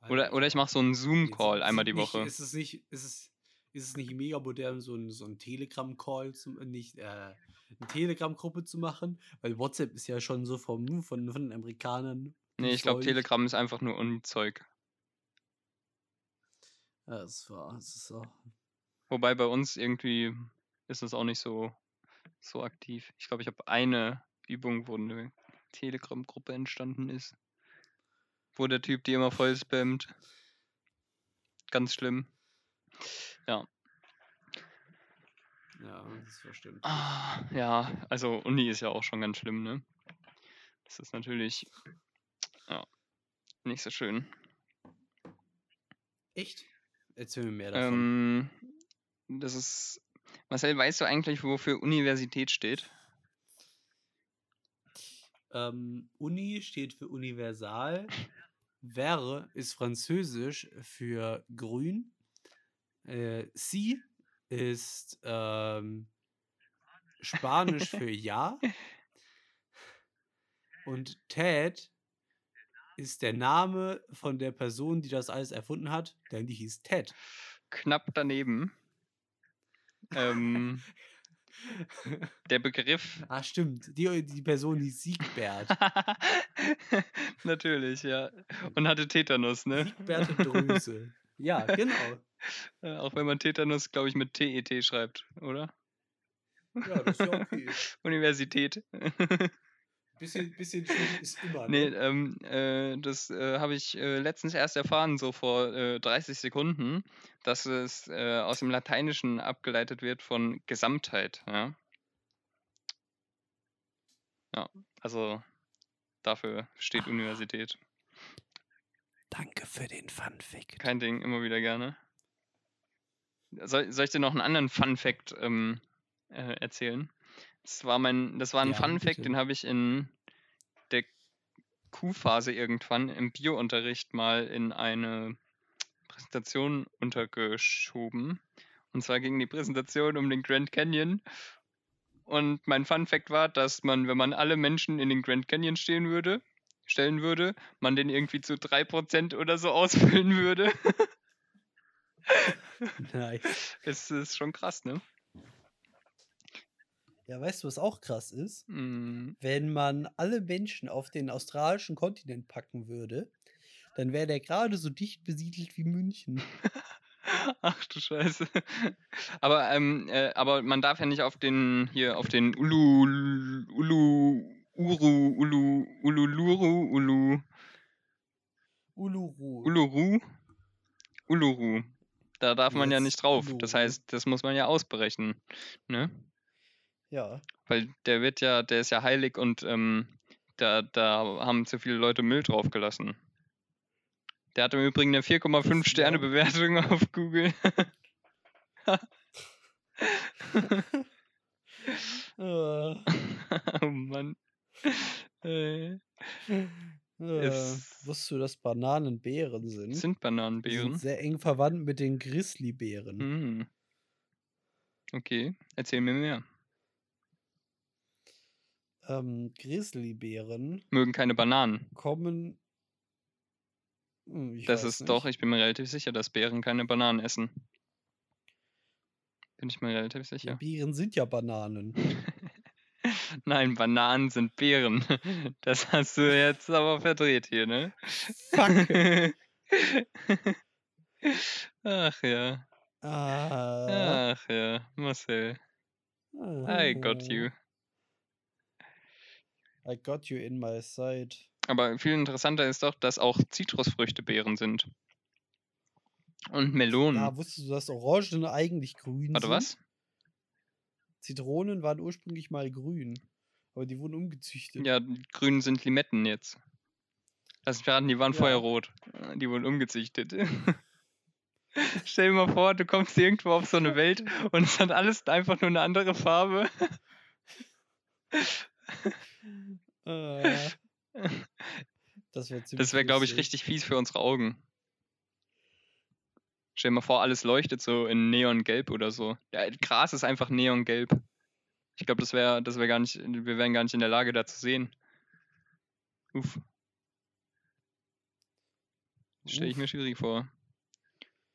Oder, oder ich mache so einen Zoom-Call einmal die nicht, Woche. Ist es nicht, ist es, ist es nicht mega modern, so ein, so ein Telegram-Call zu, nicht, äh, eine Telegram-Gruppe zu machen? Weil WhatsApp ist ja schon so vom, von, von den Amerikanern. Nee, ich glaube. Telegram ist einfach nur Uni-Zeug. Ja, das war, das ist auch. Wobei bei uns irgendwie ist es auch nicht so, so aktiv. Ich glaube, ich habe eine Übung, wo eine Telegram-Gruppe entstanden ist. Wo der Typ die immer voll spammt. Ganz schlimm. Ja. Ja, das stimmt. Ah, ja, also Uni ist ja auch schon ganz schlimm, ne? Das ist natürlich ja, nicht so schön. Echt? Erzähl mir mehr davon. Ähm, das ist. Marcel, weißt du eigentlich, wofür Universität steht? Ähm, Uni steht für universal. Wäre ist französisch für grün. Äh, si ist ähm, Spanisch für ja. (laughs) Und Ted ist der Name von der Person, die das alles erfunden hat, denn die hieß Ted. Knapp daneben. Ähm, der Begriff. (laughs) ah, stimmt. Die, die Person hieß Siegbert. (laughs) Natürlich, ja. Und hatte Tetanus, ne? Siegbert und Dröse. (laughs) Ja, genau. Äh, Auch wenn man Tetanus, glaube ich, mit TET schreibt, oder? Ja, das ist ja okay. Universität. Bisschen, bisschen schwierig ist immer. Nee, Ne? ähm, äh, das äh, habe ich äh, letztens erst erfahren, so vor äh, 30 Sekunden, dass es äh, aus dem Lateinischen abgeleitet wird von Gesamtheit. Ja, ja also dafür steht Universität. Danke für den Fun Fact. Kein Ding, immer wieder gerne. Soll, soll ich dir noch einen anderen Fun Fact ähm, äh, erzählen? Das war mein, das war ein Ja, Fun Fact, den habe ich in der Q-Phase irgendwann im Bio-Unterricht mal in eine Präsentation untergeschoben. Und zwar ging die Präsentation um den Grand Canyon. Und mein Fun Fact war, dass man, wenn man alle Menschen in den Grand Canyon stehen würde, stellen würde, man den irgendwie zu 3% oder so (laughs) ausfüllen würde. Nice. Es ist schon krass, ne? Ja, weißt du, was auch krass ist? Mm, Wenn man alle Menschen auf den australischen Kontinent packen würde, dann wäre der gerade so dicht besiedelt wie München. (laughs) Ach du Scheiße. (laughs) Aber, ähm, äh, aber man darf ja nicht auf den, hier, auf den Ulu, Ulu, Uru, Ulu, Ululuru, Ulu, Uluru. Uluru, Uluru. Da darf man ja nicht drauf. Das heißt, das muss man ja ausberechnen. Ne? Ja. Weil der wird ja, der ist ja heilig und ähm, da, da haben zu viele Leute Müll draufgelassen. Der hat im Übrigen eine 4,5 Das- Sterne. Bewertung (laughs) auf Google. (laughs) Oh Mann. Äh, äh, Es- wusstest du, dass Bananen Beeren sind? sind Die Bananenbeeren? sind sehr eng verwandt mit den Grizzlybären. Hm. Okay, erzähl mir mehr. Ähm, Grizzlybären Mögen keine Bananen. kommen. Hm, Das ist doch, nicht. ich bin mir relativ sicher, dass Bären keine Bananen essen. Bin ich mir relativ sicher. Beeren sind ja Bananen. (laughs) Nein, Bananen sind Beeren. (laughs) Das hast du jetzt aber verdreht hier, ne? Fuck. (laughs) Ach ja, Ah, ach ja, Marcel. I got you. I got you in my sight. Aber viel interessanter ist doch, dass auch Zitrusfrüchte Beeren sind. Und Melonen. Ja, wusstest du, dass Orangen eigentlich grün. Warte, sind? was? Zitronen waren ursprünglich mal grün, aber die wurden umgezüchtet. Ja, grünen sind Limetten jetzt. Lass mich raten, die waren Ja. vorher rot. Die wurden umgezüchtet. (laughs) Stell dir mal vor, du kommst irgendwo auf so eine Welt (laughs) und es hat alles einfach nur eine andere Farbe. (laughs) Äh, das wäre wäre, glaube ich, richtig fies für unsere Augen. Stell dir mal vor, alles leuchtet so in Neongelb oder so. Ja, Gras ist einfach Neongelb. Ich glaube, das wäre, das wäre gar nicht, wir wären gar nicht in der Lage, da zu sehen. Uff. Stelle ich mir schwierig vor.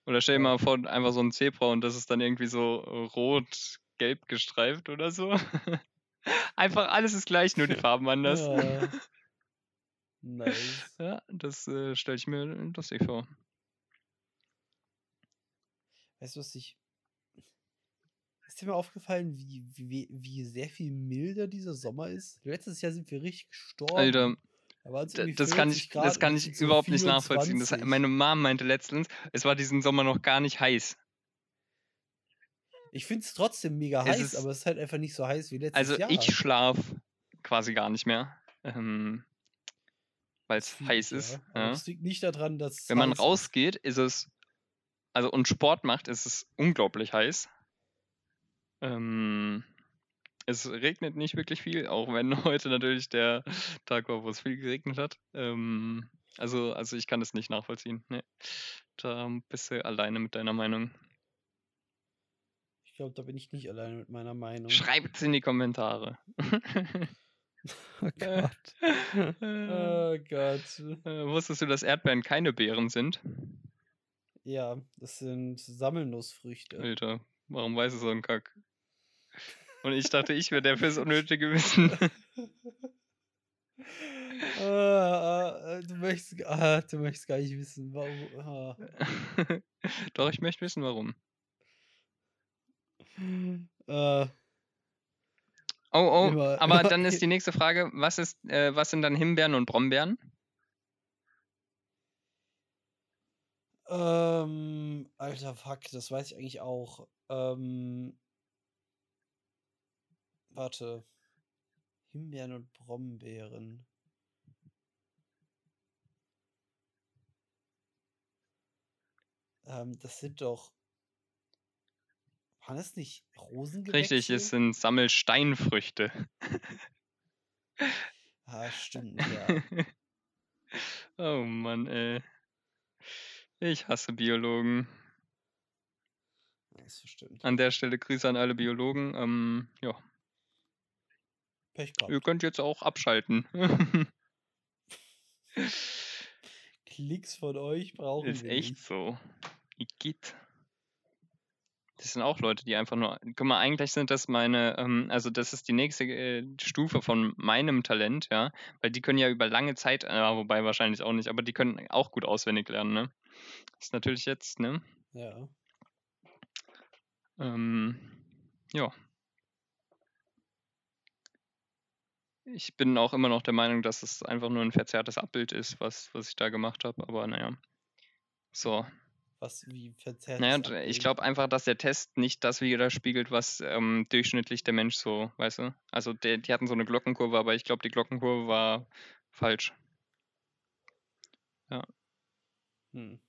Oder stell dir mal vor, einfach so ein Zebra und das ist dann irgendwie so rot-gelb gestreift oder so. (laughs) einfach alles ist gleich, nur die (laughs) Farben anders. Ja. (laughs) Nice. Ja, das äh, stelle ich mir lustig vor. Weißt du, was ich. Ist dir mal aufgefallen, wie, wie, wie sehr viel milder dieser Sommer ist? Letztes Jahr sind wir richtig gestorben. Alter, Das kann 40 ich, Grad das kann ich überhaupt nicht nachvollziehen. Das, 24. meine Mom meinte letztens, es war diesen Sommer noch gar nicht heiß. Ich finde es trotzdem mega Es heiß, ist- aber es ist halt einfach nicht so heiß wie letztes Also Jahr. ich schlaf quasi gar nicht mehr, ähm, weil es heiß ich, ist. ja. Ja. Das liegt nicht daran, dass es Wenn man rausgeht, ist es, also und Sport macht, ist es unglaublich heiß. Ähm, es regnet nicht wirklich viel, auch wenn (laughs) heute natürlich der Tag war, wo es viel geregnet hat. Ähm, also, also ich kann es nicht nachvollziehen. Nee. Da bist du alleine mit deiner Meinung. Ich glaube, da bin ich nicht alleine mit meiner Meinung. Schreibt's in die Kommentare. (laughs) Oh Gott. (laughs) oh Gott. äh, wusstest du, dass Erdbeeren keine Beeren sind? Ja, das sind Sammelnussfrüchte. Alter, warum weiß es so ein Kack? Und ich dachte, ich wäre der fürs unnötige Wissen. (laughs) Ah, ah, du, möchtest, ah, du möchtest gar nicht wissen, warum. Ah. Doch, ich möchte wissen, warum. Äh, Oh, oh, Immer- aber immer- dann ist (laughs) die nächste Frage, was ist, äh, was sind dann Himbeeren und Brombeeren? ähm, alter Fuck, das weiß ich eigentlich auch. Ähm, warte. Himbeeren und Brombeeren. Ähm, das sind doch. Waren das nicht Rosengewächse? Richtig, es sind Sammelsteinfrüchte. Ah, stimmt, ja. (laughs) oh Mann, ey. Ich hasse Biologen. Das stimmt. An der Stelle Grüße an alle Biologen. Ähm, ja, Pech ihr gehabt. könnt jetzt auch abschalten. (laughs) Klicks von euch brauchen Ist wir echt nicht. so. Igitt. Das sind auch Leute, die einfach nur. Guck mal, eigentlich sind das meine, ähm, also das ist die nächste äh, Stufe von meinem Talent, ja. Weil die können ja über lange Zeit, äh, wobei wahrscheinlich auch nicht, aber die können auch gut auswendig lernen, ne? Das ist natürlich jetzt, ne? Ja. Ähm, ja. Ich bin auch immer noch der Meinung, dass es einfach nur ein verzerrtes Abbild ist, was, was ich da gemacht habe, aber naja. So, was wie verzerrt Naja, und, äh, ich glaube einfach, dass der Test nicht das widerspiegelt, was ähm, durchschnittlich der Mensch so, weißt du? Also der, die hatten so eine Glockenkurve, aber ich glaube, die Glockenkurve war falsch. Hm.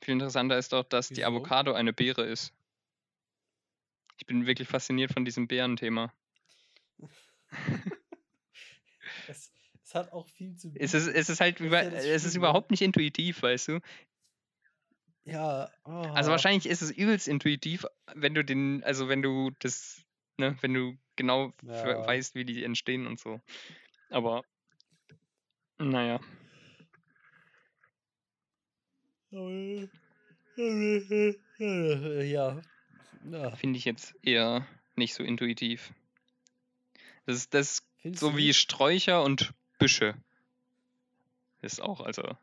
Viel interessanter ist doch, dass die Wieso? Avocado eine Beere ist. Ich bin wirklich fasziniert von diesem Beerenthema. (laughs) Es, es hat auch viel zu Es ist, es ist halt ist über, ja es ist überhaupt nicht intuitiv, weißt du? Ja, Also ah, wahrscheinlich ist es übelst intuitiv, wenn du den, also wenn du das, ne, wenn du genau Ja. weißt, wie die entstehen und so. Aber naja. (laughs) ja. ja. Finde ich jetzt eher nicht so intuitiv. Das ist das Findest so wie? Sträucher und Büsche. Ist auch, also.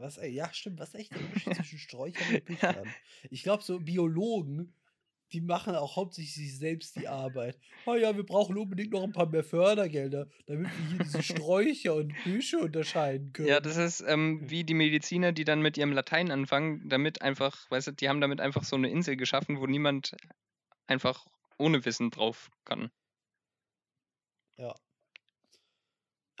Was, ey, ja, stimmt. Was ist echt der Unterschied (laughs) zwischen Sträuchern und Büchern? Ich glaube, so Biologen, die machen auch hauptsächlich sich selbst die Arbeit. Oh ja, wir brauchen unbedingt noch ein paar mehr Fördergelder, damit wir hier diese (laughs) Sträucher und Büsche unterscheiden können. Ja, das ist ähm, wie die Mediziner, die dann mit ihrem Latein anfangen, damit einfach, weißt du, die haben damit einfach so eine Insel geschaffen, wo niemand einfach ohne Wissen drauf kann. Ja.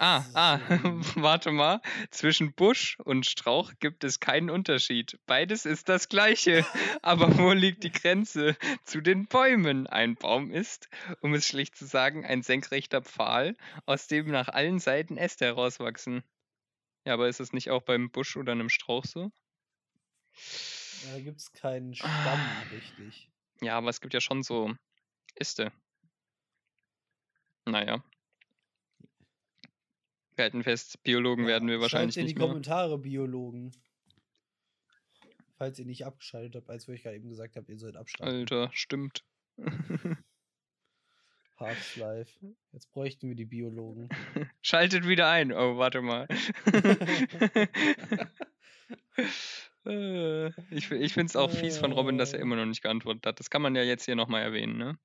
Ah, Das ah, (laughs) warte mal. Zwischen Busch und Strauch gibt es keinen Unterschied. Beides ist das gleiche. (laughs) Aber wo liegt die Grenze zu den Bäumen? Ein Baum ist, um es schlicht zu sagen, ein senkrechter Pfahl, aus dem nach allen Seiten Äste herauswachsen. Ja, aber ist es nicht auch beim Busch oder einem Strauch so? Ja, da gibt es keinen Stamm, Ah. richtig. Ja, aber es gibt ja schon so Äste. Naja. Halten fest, Biologen werden wir wahrscheinlich Schreibt in die nicht mehr. Kommentare, Biologen. Falls ihr nicht abgeschaltet habt, als wo ich gerade eben gesagt habe, ihr sollt abschalten. Alter, stimmt. (laughs) Half-Life. Jetzt bräuchten wir die Biologen. (laughs) Schaltet wieder ein. Oh, warte mal. (laughs) Äh, ich ich finde es auch fies von Robin, dass er Äh. immer noch nicht geantwortet hat. Das kann man ja jetzt hier nochmal erwähnen, ne?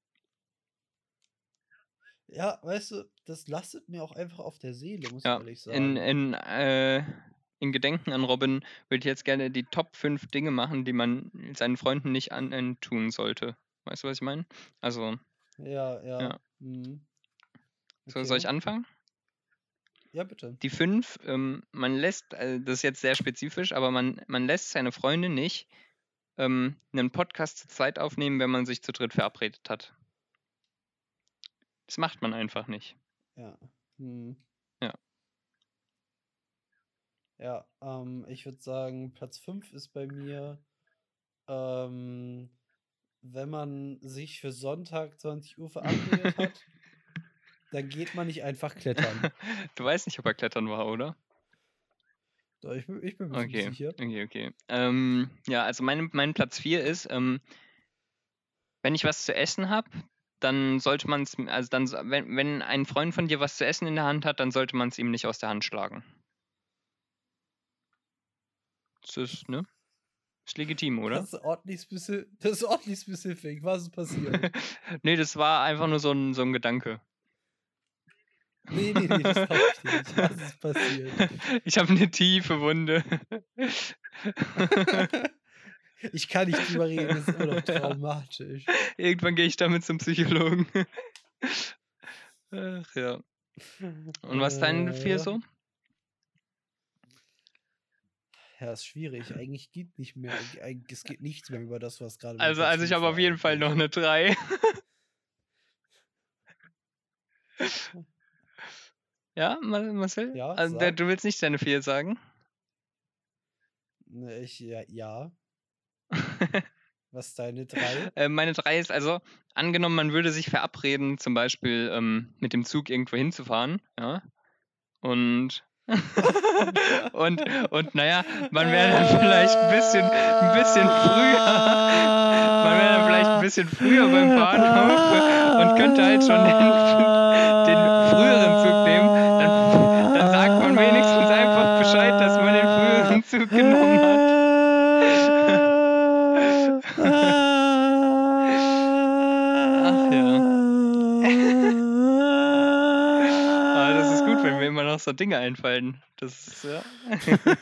Ja, weißt du, das lastet mir auch einfach auf der Seele, muss Ja, ich ehrlich sagen. In, in, äh, in Gedenken an Robin würde ich jetzt gerne die Top 5 Dinge machen, die man seinen Freunden nicht antun sollte. Weißt du, was ich meine? Also, ja, ja. Ja. Mhm. so, soll ich Okay. anfangen? Ja, bitte. Die 5, ähm, man lässt, äh, das ist jetzt sehr spezifisch, aber man, man lässt seine Freunde nicht ähm, einen Podcast zu zweit aufnehmen, wenn man sich zu dritt verabredet hat. Das macht man einfach nicht. Ja. Mhm. Ja. Ja, ähm, ich würde sagen, Platz 5 ist bei mir, ähm, wenn man sich für Sonntag 20 Uhr verabredet (laughs) hat, dann geht man nicht einfach klettern. (laughs) du weißt nicht, ob er klettern war, oder? Doch, ich, bin- ich bin mir Okay, sicher. okay, okay. Ähm, ja, also mein, mein Platz 4 ist, ähm, wenn ich was zu essen habe, dann sollte man es, also dann, wenn, wenn ein Freund von dir was zu essen in der Hand hat, dann sollte man es ihm nicht aus der Hand schlagen. Das ist, ne? Ist legitim, oder? Das ist ordentlich, spezi das ist ordentlich specific. Was ist passiert? (laughs) nee, das war einfach nur so ein, so ein Gedanke. nee, nee, nee, das glaub ich nicht. Was ist passiert? (laughs) Ich habe eine tiefe Wunde. (laughs) ich kann nicht drüber reden, das ist immer noch (laughs) traumatisch. Irgendwann gehe ich damit zum Psychologen. Ach ja. Und was ist dein vier Äh, so? Ja, ist schwierig. Eigentlich geht nicht mehr. Es geht nichts mehr über das, was gerade. Also, also ich habe auf jeden Fall noch eine 3. (laughs) ja, Ma- Marcel? Ja, also, sag. du willst nicht deine 4 sagen? Ne, Ich, ja, ja. Was ist deine drei? Äh, meine 3 ist also, angenommen, man würde sich verabreden, zum Beispiel ähm, mit dem Zug irgendwo hinzufahren, ja. Und. (laughs) und, und naja, man wäre dann vielleicht ein bisschen, ein bisschen früher. Man wäre dann vielleicht ein bisschen früher beim Bahnhof und könnte halt schon den, den früheren Zug nehmen. Dann, dann sagt man wenigstens einfach Bescheid, dass man den früheren Zug genommen hat. Mir immer noch so Dinge einfallen. Das ist, ja. (laughs)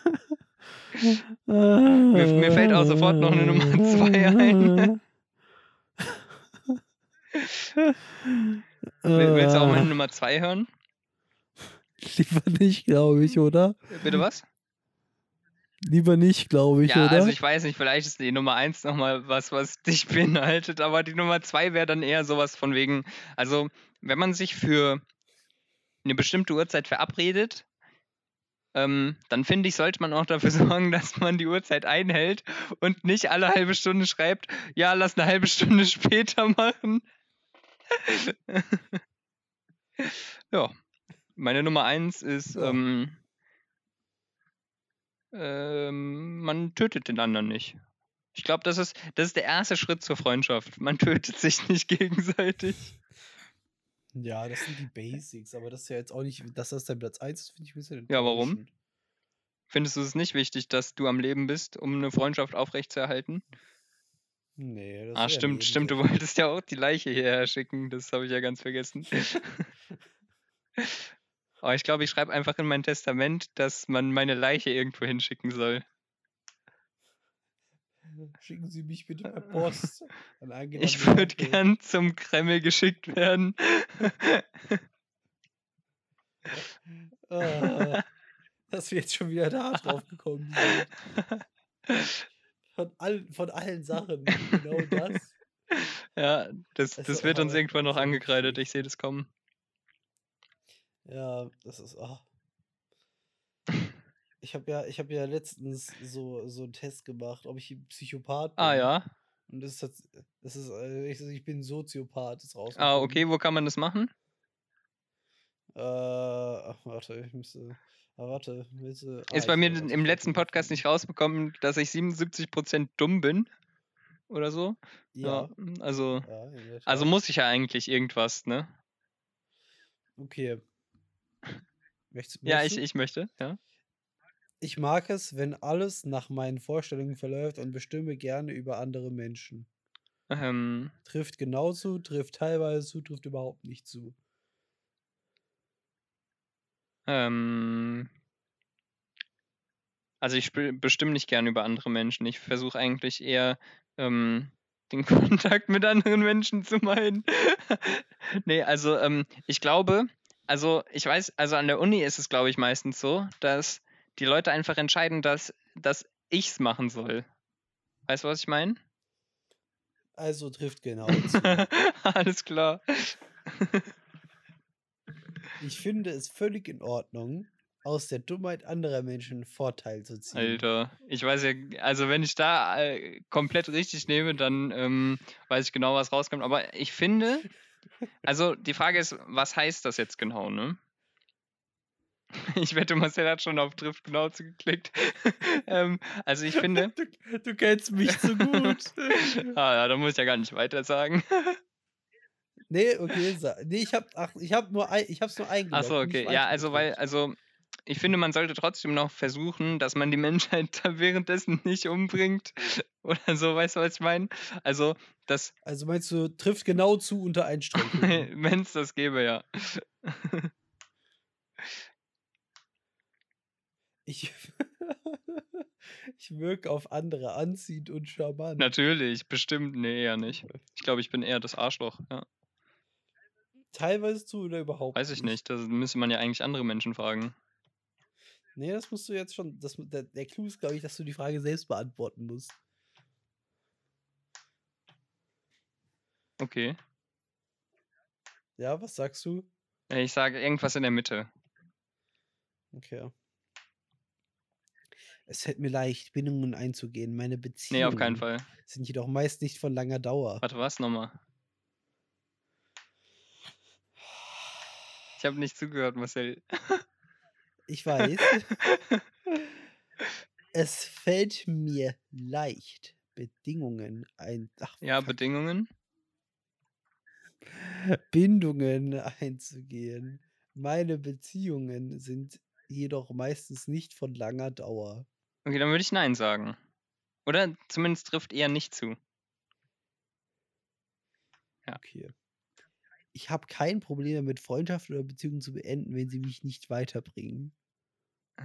Mir, mir fällt auch sofort noch eine Nummer (laughs) 2 ein. (laughs) Will- Willst du auch meine Nummer 2 hören? Lieber nicht, glaube ich, oder? Bitte was? Lieber nicht, glaube ich, ja, oder? also ich weiß nicht, vielleicht ist die Nummer 1 nochmal was, was dich beinhaltet, aber die Nummer 2 wäre dann eher sowas von wegen, also wenn man sich für eine bestimmte Uhrzeit verabredet, ähm, dann finde ich, sollte man auch dafür (laughs) sorgen, dass man die Uhrzeit einhält und nicht alle halbe Stunde schreibt, ja, lass eine halbe Stunde (laughs) später machen. (laughs) ja, meine Nummer 1 ist, ähm, ähm, man tötet den anderen nicht. Ich glaube, das ist, das ist der erste Schritt zur Freundschaft. Man tötet sich nicht gegenseitig. Ja, das sind die Basics, aber das ist ja jetzt auch nicht, dass das dein Platz 1 ist, finde ich ein bisschen Ja, warum? Findest du es nicht wichtig, dass du am Leben bist, um eine Freundschaft aufrechtzuerhalten? Nee, das Ah, stimmt, stimmt. Du wolltest ja auch die Leiche hierher schicken. Das habe ich ja ganz vergessen. Aber (laughs) ich glaube, ich schreibe einfach in mein Testament, dass man meine Leiche irgendwo hinschicken soll. Schicken Sie mich bitte per (laughs) Post. Ich würde gern zum Kreml geschickt werden. Ah, dass wir jetzt schon wieder da drauf gekommen sind. Von, all, von allen Sachen. Genau das. ja, das, das ist wird uns irgendwann noch das angekreidet. Ich sehe das kommen. Ja, das ist. ah. Ich habe ja, ich habe ja letztens so, so einen Test gemacht, ob ich Psychopath bin. Ah ja. Und das ist, das ist äh, ich, bin Soziopath, ist Ah, rausgekommen. okay, wo kann man das machen? Äh, ach, warte, ich müsste. Ah, warte, willst du. ah, Ist bei mir im letzten. Podcast nicht rausbekommen, dass ich 77% dumm bin. Oder so. Ja, Also, ja, der also Tat. muss ich ja eigentlich irgendwas, ne? Okay. Möchtest, Ja, ich, möchtest ich möchte, ja. Ich mag es, wenn alles nach meinen Vorstellungen verläuft und bestimme gerne über andere Menschen. Ähm, Trifft genau zu, trifft teilweise zu, trifft überhaupt nicht zu. ähm, also ich bestimme nicht gern über andere Menschen. Ich versuche eigentlich eher ähm, den (laughs) Kontakt mit anderen Menschen zu meiden. (laughs) nee, also ähm, ich glaube, also ich weiß, also an der Uni ist es, glaube ich, meistens so, dass die Leute einfach entscheiden, dass, dass ich es machen soll. Weißt du, was ich meine? Also trifft genau (laughs) zu. Alles klar. Ich finde es völlig in Ordnung, aus der Dummheit anderer Menschen Vorteil zu ziehen. Alter, ich weiß ja, also wenn ich da äh, komplett richtig nehme, dann ähm, weiß ich genau, was rauskommt. Aber ich finde, (laughs) also die Frage ist, was heißt das jetzt genau, ne? (laughs) Ich wette, Marcel hat schon auf Drift genau zugeklickt. (laughs) ähm, also ich finde, Du, du kennst mich zu gut. (laughs) ah, ja, da muss ich ja gar nicht weiter sagen. nee, okay, nee, ich hab, ach, ich hab nur, ein, ich hab's nur eingeloggt. Achso, okay. Ja, also weil, also ich finde, man sollte trotzdem noch versuchen, dass man die Menschheit da währenddessen nicht umbringt. Oder so, weißt du, was ich meine? Also, das, Also meinst du, trifft genau zu unter Einschränkungen? wenn es das gäbe, ja. Ich, (laughs) ich wirke auf andere anziehend und charmant. Natürlich, bestimmt. Nee, eher nicht. Ich glaube, ich bin eher das Arschloch. Ja. Teilweise zu oder überhaupt Weiß ich nicht. Das müsste man ja eigentlich andere Menschen fragen. Nee, das musst du jetzt schon. Das, der, der Clou ist, glaube ich, dass du die Frage selbst beantworten musst. Okay. Ja, was sagst du? Äh, Ich sage irgendwas in der Mitte. Okay. Es fällt mir leicht, Bindungen einzugehen. Meine Beziehungen Nee, auf keinen Fall. sind jedoch meist nicht von langer Dauer. Warte, was nochmal? Ich habe nicht zugehört, Marcel. Ich (laughs) weiß. es fällt mir leicht, Bedingungen ein. Ach, Ja. Bedingungen? Bindungen einzugehen. Meine Beziehungen sind jedoch meistens nicht von langer Dauer. Okay, dann würde ich Nein sagen. Oder zumindest trifft eher nicht zu. Ja. Okay. Ich habe kein Problem damit, Freundschaften oder Beziehungen zu beenden, wenn sie mich nicht weiterbringen. Äh,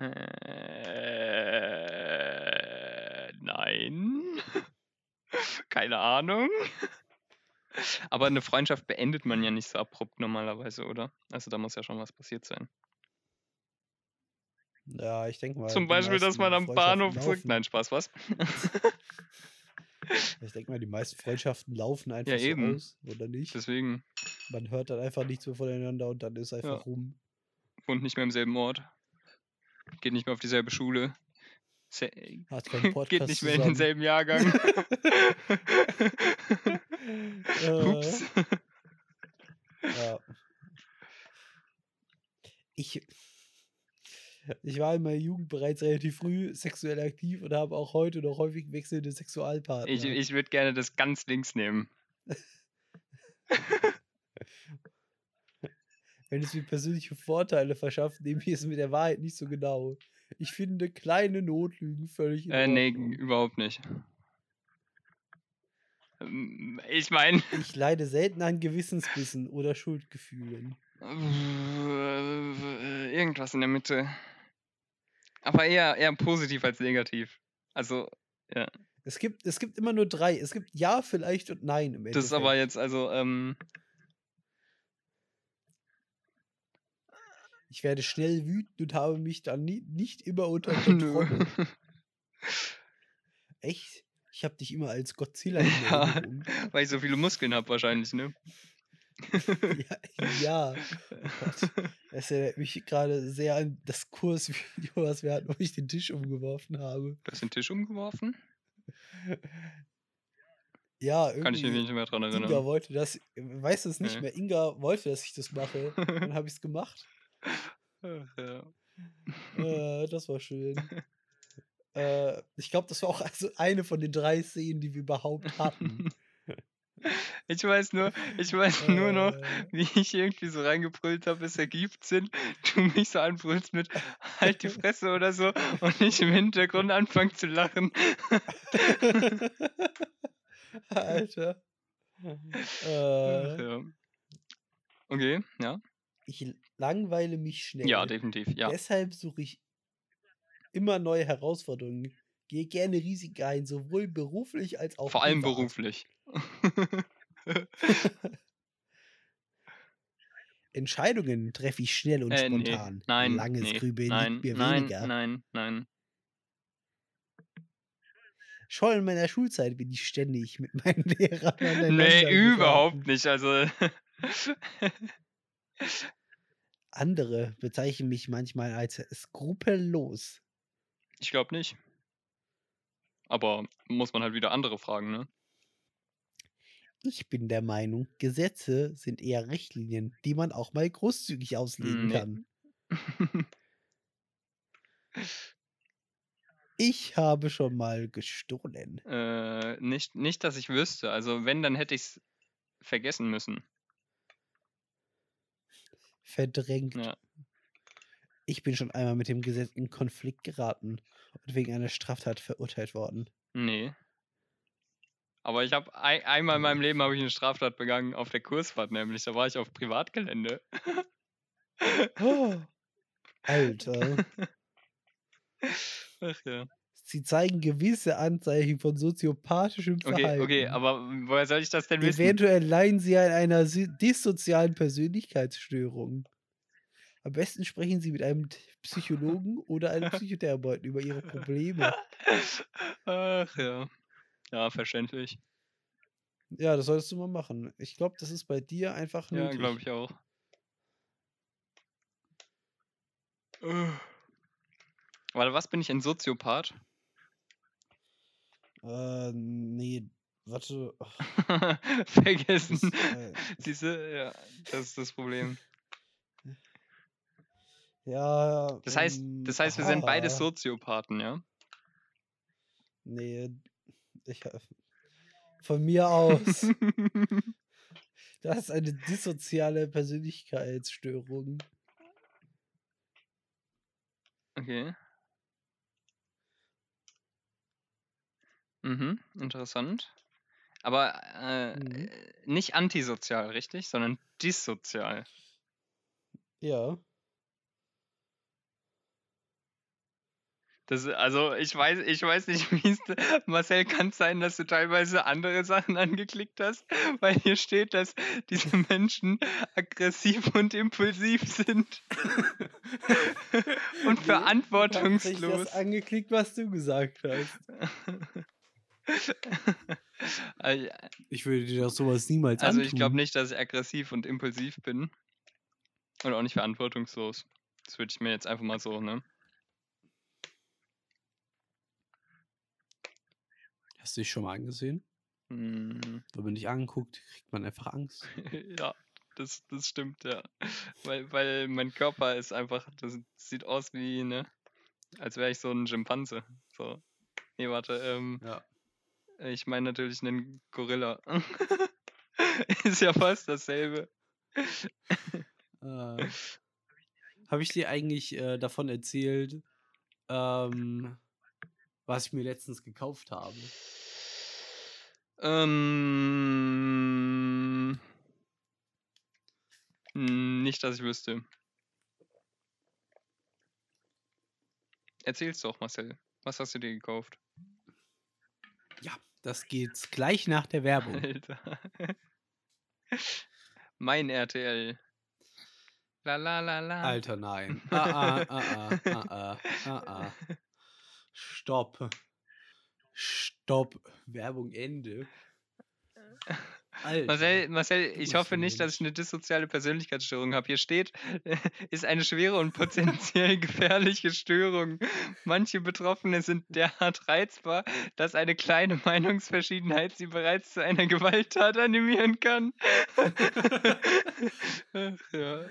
Äh, nein. (laughs) Keine Ahnung. Aber eine Freundschaft beendet man ja nicht so abrupt normalerweise, oder? Also da muss ja schon was passiert sein. Ja, ich denke mal. Zum Beispiel, dass man am Bahnhof zurück. laufen- Nein, Spaß, was? (laughs) Ich denke mal, die meisten Freundschaften laufen einfach Ja, so eben. aus, oder nicht? Deswegen Man hört dann einfach nichts mehr voneinander und dann ist einfach Ja. rum. wohnt nicht mehr im selben Ort. Geht nicht mehr auf dieselbe Schule. Se Hat (laughs) keinen Podcast geht nicht mehr in zusammen. denselben Jahrgang. (laughs) Äh, Ups. Ja. Ich, ich war in meiner Jugend bereits relativ früh sexuell aktiv und habe auch heute noch häufig wechselnde Sexualpartner. Ich, ich würde gerne das ganz links nehmen. (laughs) Wenn es mir persönliche Vorteile verschafft, nehme ich es mit der Wahrheit nicht so genau. Ich finde kleine Notlügen völlig Äh, nee, überhaupt nicht. Ähm, Ich meine, (laughs) Ich leide selten an Gewissensbissen oder Schuldgefühlen. irgendwas in der Mitte. Aber eher, eher positiv als negativ. Also, Es gibt, es gibt immer nur drei. Es gibt Ja, vielleicht und Nein im das ist aber jetzt, also, ähm, Ich werde schnell wütend und habe mich dann nie, nicht immer unter. (laughs) Kontrolle. (laughs) Echt? Ich habe dich immer als Godzilla Ja. (laughs) Weil ich so viele Muskeln habe wahrscheinlich, ne? (laughs) ja, ja. Oh. Das erinnert mich gerade sehr an das Kursvideo, (laughs) was wir hatten, wo ich den Tisch umgeworfen habe. Du hast den Tisch umgeworfen? Ja, Kann ich mich irgendwie. nicht mehr dran Inga erinnern. wollte das, weiß es nicht Nee. mehr. Inga wollte, dass ich das mache. Dann habe ich es gemacht. Ach, ja. Äh, das war schön. (laughs) äh, ich glaube, das war auch also eine von den drei Szenen, die wir überhaupt hatten. Ich weiß nur, ich weiß nur noch, Äh, wie ich irgendwie so reingebrüllt habe, es ergibt Sinn. Du mich so anbrüllst mit halt die (laughs) Fresse oder so und ich im Hintergrund anfange zu lachen. Alter. Äh. Okay, ja. ich langweile mich schnell. Ja, definitiv, ja. Deshalb suche ich immer neue Herausforderungen. Gehe gerne Risiken ein, sowohl beruflich als auch Vor allem beruflich. (laughs) Entscheidungen treffe ich schnell und Äh, nee, spontan. nein, Langes nee, Grübeln nein, liegt mir nein, weniger. nein, nein. Schon in meiner Schulzeit bin ich ständig mit (laughs) meinen Lehrern Nee, überhaupt geraten. nicht. Also, (laughs) Andere bezeichnen mich manchmal als skrupellos. ich glaube nicht. Aber muss man halt wieder andere fragen, ne? Ich bin der Meinung, Gesetze sind eher Richtlinien, die man auch mal großzügig auslegen Nee. kann. (laughs) Ich habe schon mal gestohlen. Äh, nicht, nicht, dass ich wüsste. Also, wenn, dann hätte ich es vergessen müssen. Verdrängt. Ja. Ich bin schon einmal mit dem Gesetz in Konflikt geraten und wegen einer Straftat verurteilt worden. Nee. Aber ich habe ein, einmal in meinem Leben habe ich eine Straftat begangen auf der Kursfahrt nämlich. Da war ich auf Privatgelände. Oh, Alter. (laughs) Ach ja. Sie zeigen gewisse Anzeichen von soziopathischem Verhalten. okay, aber woher soll ich das denn wissen? Eventuell leiden Sie an einer dissozialen Persönlichkeitsstörung. Am besten sprechen Sie mit einem Psychologen oder einem (laughs) Psychotherapeuten über Ihre Probleme. Ach ja. Ja, verständlich. Ja, das solltest du mal machen. Ich glaube, das ist bei dir einfach Ja, nötig. glaube ich auch. Warte, was bin ich ein Soziopath? Äh, nee, warte. (laughs) Vergessen. das, äh, Diese, ja, das ist das Problem. ja. Das heißt, ähm, das heißt, wir sind beide ah, Soziopathen, ja? Nee, ich, von mir aus. (laughs) Das ist eine dissoziale Persönlichkeitsstörung. okay. Mhm, interessant. Aber äh, Mhm. nicht antisozial, richtig? Sondern dissozial. Ja. Das, also ich weiß, ich weiß nicht, (laughs) wie es. Marcel, kann es sein, dass du teilweise andere Sachen angeklickt hast? Weil hier steht, dass diese Menschen aggressiv und impulsiv sind. (laughs) und Nee, verantwortungslos. Ich habe das angeklickt, was du gesagt hast. (laughs) Ich würde dir doch sowas niemals also ich glaube antun. nicht, dass ich aggressiv und impulsiv bin. Und auch nicht verantwortungslos. Das würde ich mir jetzt einfach mal so, ne? Du dich schon mal angesehen? Hm, Wenn man dich anguckt, kriegt man einfach Angst. (laughs) ja, das, das stimmt, ja. Weil, weil mein Körper ist einfach, das sieht aus wie, ne? Als wäre ich so ein Schimpanse. So. Nee, warte, ähm, Ja. ich meine natürlich einen Gorilla. (laughs) ist ja fast dasselbe. Äh, Habe ich dir eigentlich äh, davon erzählt, ähm, was ich mir letztens gekauft habe? Ähm, n- nicht, dass ich wüsste. Erzähl's doch, Marcel. Was hast du dir gekauft? Ja, das geht's gleich nach der Werbung. Alter. (laughs) mein RTL. La la la la. Alter, nein. Ah, ah, ah, ah, ah, ah, ah. (laughs) Stopp. Stopp. Werbung Ende. Alter. Marcel, Marcel, ich hoffe nicht, dass ich eine dissoziale Persönlichkeitsstörung habe. Hier steht, (laughs) ist eine schwere und potenziell (laughs) gefährliche Störung. Manche Betroffene sind derart reizbar, dass eine kleine Meinungsverschiedenheit sie bereits zu einer Gewalttat animieren kann. (laughs) Ach, ja.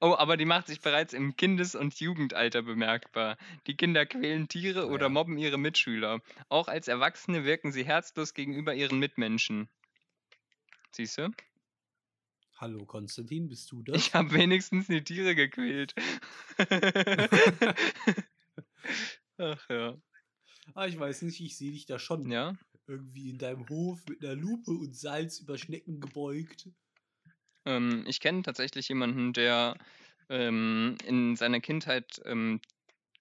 Oh, aber die macht sich bereits im Kindes- und Jugendalter bemerkbar. Die Kinder quälen Tiere oder mobben ihre Mitschüler. Auch als Erwachsene wirken sie herzlos gegenüber ihren Mitmenschen. Siehst du? Hallo Konstantin, bist du das? Ich habe wenigstens die Tiere gequält. (laughs) Ach ja. Ah, ich weiß nicht, ich sehe dich da schon Ja? irgendwie in deinem Hof mit einer Lupe und Salz über Schnecken gebeugt. Ähm, ich kenne tatsächlich jemanden, der ähm, in seiner Kindheit ähm,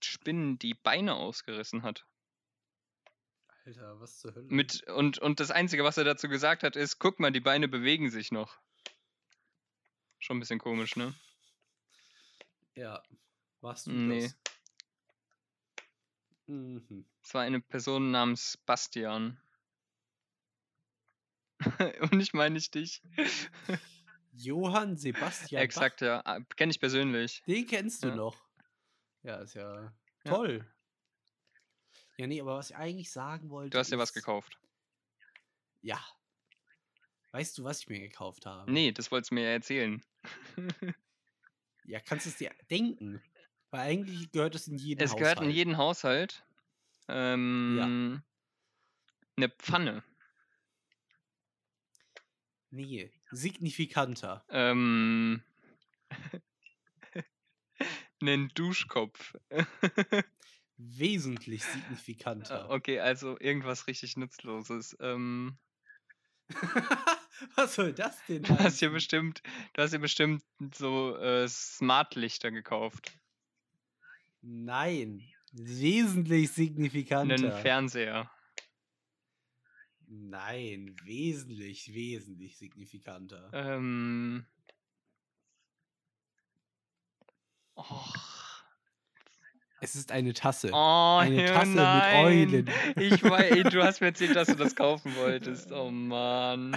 Spinnen die Beine ausgerissen hat. Alter, was zur Hölle? Mit, und, und das Einzige, was er dazu gesagt hat, ist, guck mal, die Beine bewegen sich noch. Schon ein bisschen komisch, ne? Ja. Warst du Nee. das? Mhm. Es war eine Person namens Bastian. (laughs) und ich meine nicht dich. (laughs) (laughs) Johann Sebastian Exakt, ja. Kenne ich persönlich. Bach. Den kennst du Ja. noch. Ja, ist ja, Ja. toll. Ja, nee, aber was ich eigentlich sagen wollte. Du hast dir was ist- gekauft. Ja. Weißt du, was ich mir gekauft habe? Nee, das wolltest du mir ja erzählen. (laughs) Ja, kannst du es dir denken? Weil eigentlich gehört es in jeden Es Haushalt. gehört in jeden Haushalt ähm, eine Pfanne. Nee, signifikanter. Ähm, (laughs) einen Duschkopf. Wesentlich (laughs) Äh, signifikanter. okay, also irgendwas richtig Nutzloses. Ähm, (laughs) was soll das denn? du hast heißen? bestimmt, du hast dir bestimmt so äh, Smartlichter gekauft. Nein, wesentlich signifikanter. Einen Fernseher. Nein, wesentlich, wesentlich signifikanter. Ähm, och. Es ist eine Tasse. Oh, Eine ja, Tasse mit nein. Eulen. Ich weiß, ey, du hast mir erzählt, dass du das kaufen (laughs) wolltest. Oh Mann.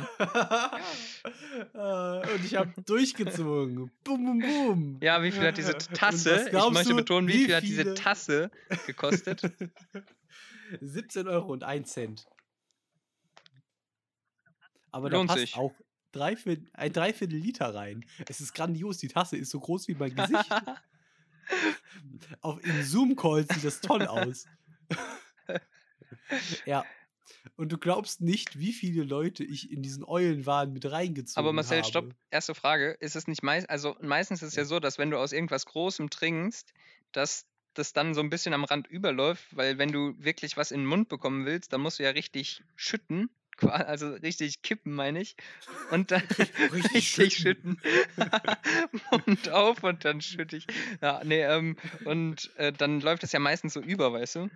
Äh, Und ich habe durchgezogen. Bum, bum, bum. Ja, wie viel hat diese Tasse, ich möchte du, betonen, wie wie viel hat diese Tasse gekostet? (laughs) 17 Euro und 1 Cent. Aber Lohnt da passt sich. auch Dreiviertel, ein Dreiviertel Liter rein. Es ist grandios. Die Tasse ist so groß wie mein Gesicht. (laughs) Auf, in Zoom-Calls sieht das toll aus. (laughs) ja. Und du glaubst nicht, wie viele Leute ich in diesen Eulenwahn mit reingezogen Aber Marcel, habe. stopp. Erste Frage. Ist es nicht meist, also meistens ist es ja Ja. so, dass wenn du aus irgendwas Großem trinkst, dass das dann so ein bisschen am Rand überläuft, weil wenn du wirklich was in den Mund bekommen willst, dann musst du ja richtig schütten also richtig kippen, meine ich. Und dann (laughs) (laughs) Richtig richtig schütten. (laughs) Mund auf und dann schütte ich. Ja, nee, ähm, und äh, dann läuft es ja meistens so über, weißt du?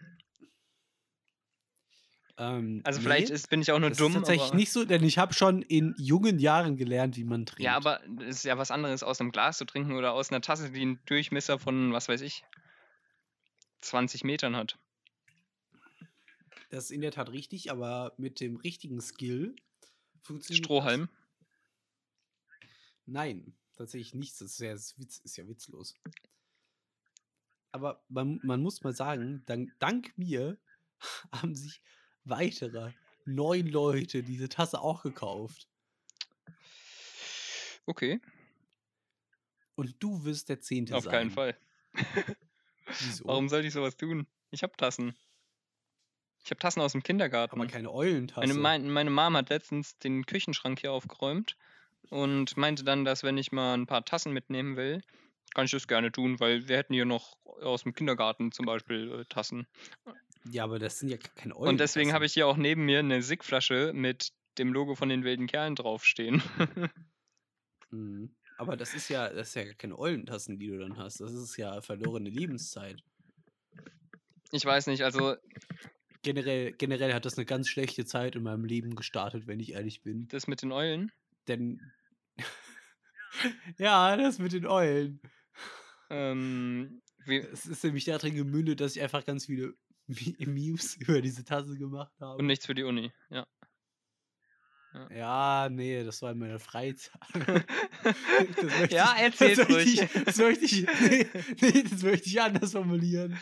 Ähm, Also nee, vielleicht ist, bin ich auch nur das dumm. ist tatsächlich aber, nicht so, denn ich habe schon in jungen Jahren gelernt, wie man trinkt. Ja, aber es ist ja was anderes, aus einem Glas zu trinken oder aus einer Tasse, die einen Durchmesser von, was weiß ich, 20 Metern hat. Das ist in der Tat richtig, aber mit dem richtigen Skill funktioniert. Strohhalm. Das. Nein, tatsächlich nichts. Das ist ja, das ist Witz, ist ja witzlos. Aber man, man muss mal sagen, dank, dank mir (laughs) haben sich weitere neun Leute diese Tasse auch gekauft. Okay, Und du wirst der Zehnte auf sein. keinen Fall. Wieso? Warum sollte ich sowas tun? Ich habe Tassen. Ich habe Tassen aus dem Kindergarten. Aber keine Eulentasse. Meine, mein, meine Mom hat letztens den Küchenschrank hier aufgeräumt und meinte dann, dass wenn ich mal ein paar Tassen mitnehmen will, kann ich das gerne tun, weil wir hätten hier noch aus dem Kindergarten zum Beispiel äh, Tassen. ja, aber das sind ja keine Eulentassen. Und deswegen habe ich hier auch neben mir eine Sigflasche mit dem Logo von den wilden Kerlen draufstehen. (laughs) Mhm. Aber das ist ja, das ist ja keine Eulentassen, die du dann hast. Das ist ja verlorene Lebenszeit. ich weiß nicht, also Generell, generell hat das eine ganz schlechte Zeit in meinem Leben gestartet, wenn ich ehrlich bin. das mit den Eulen. Denn. (laughs) ja, das mit den Eulen. Ähm, Es ist nämlich darin gemündet, dass ich einfach ganz viele Me- (laughs) Memes über diese Tasse gemacht habe. und nichts für die Uni, ja. ja, nee, das war in meiner Freizeit. (laughs) Ja, möchte ruhig. Ich, das möchte ich, nee, nee, das möchte ich anders formulieren.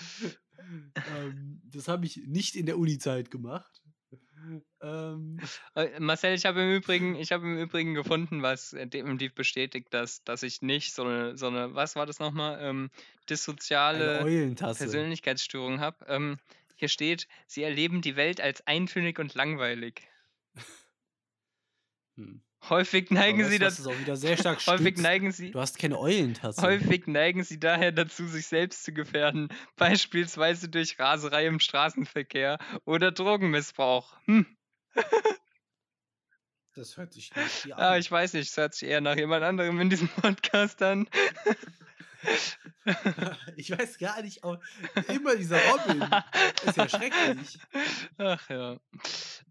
Ähm, das habe ich nicht in der Uni-Zeit gemacht. Ähm, Äh, Marcel, ich habe im Übrigen, ich habe im Übrigen gefunden, was definitiv bestätigt, dass, dass ich nicht so eine, so eine, was war das nochmal, ähm, dissoziale. Persönlichkeitsstörung habe. Ähm, hier steht, sie erleben die Welt als eintönig und langweilig. Hm. Häufig neigen sie dazu, das auch wieder sehr stark (laughs) häufig neigen sie, Du hast keine Eulentasse. häufig neigen sie daher dazu, sich selbst zu gefährden, (laughs) beispielsweise durch Raserei im Straßenverkehr oder Drogenmissbrauch. Hm. (laughs) Das hört sich nicht Ah, an. ich weiß nicht, es hört sich eher nach jemand anderem in diesem Podcast an. ich weiß gar nicht, aber immer dieser Robin. ist ja schrecklich. Ach ja.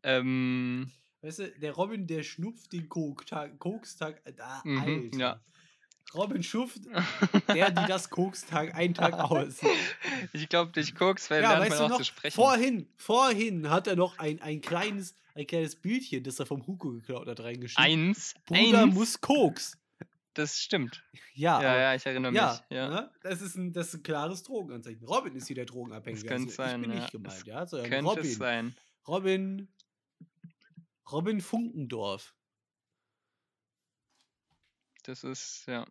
Ähm, Weißt du, der Robin, der schnupft den Kokstag. Kokstag. äh, Da, Mhm, Alter. ja. Robin schupft, (laughs) der, die das Kokstag, einen Tag aus. ich glaube, durch Koks lernt Ja, man weißt auch noch, zu sprechen. vorhin, vorhin hat er noch ein, ein, kleines, ein kleines Bildchen, das er vom Hugo geklaut hat, reingeschrieben. Eins, Bruder eins, muss Koks. das stimmt. Ja, Ja, ja, ich erinnere ja, mich. Ja. Ne? Das, ist ein, das ist ein klares Drogenanzeichen. Robin ist hier der Drogenabhängige. Das könnte also sein, ich bin ja. nicht gemeint, ja, sondern Könnte Robin. sein. Robin. Robin Funkendorf. Das ist, ja.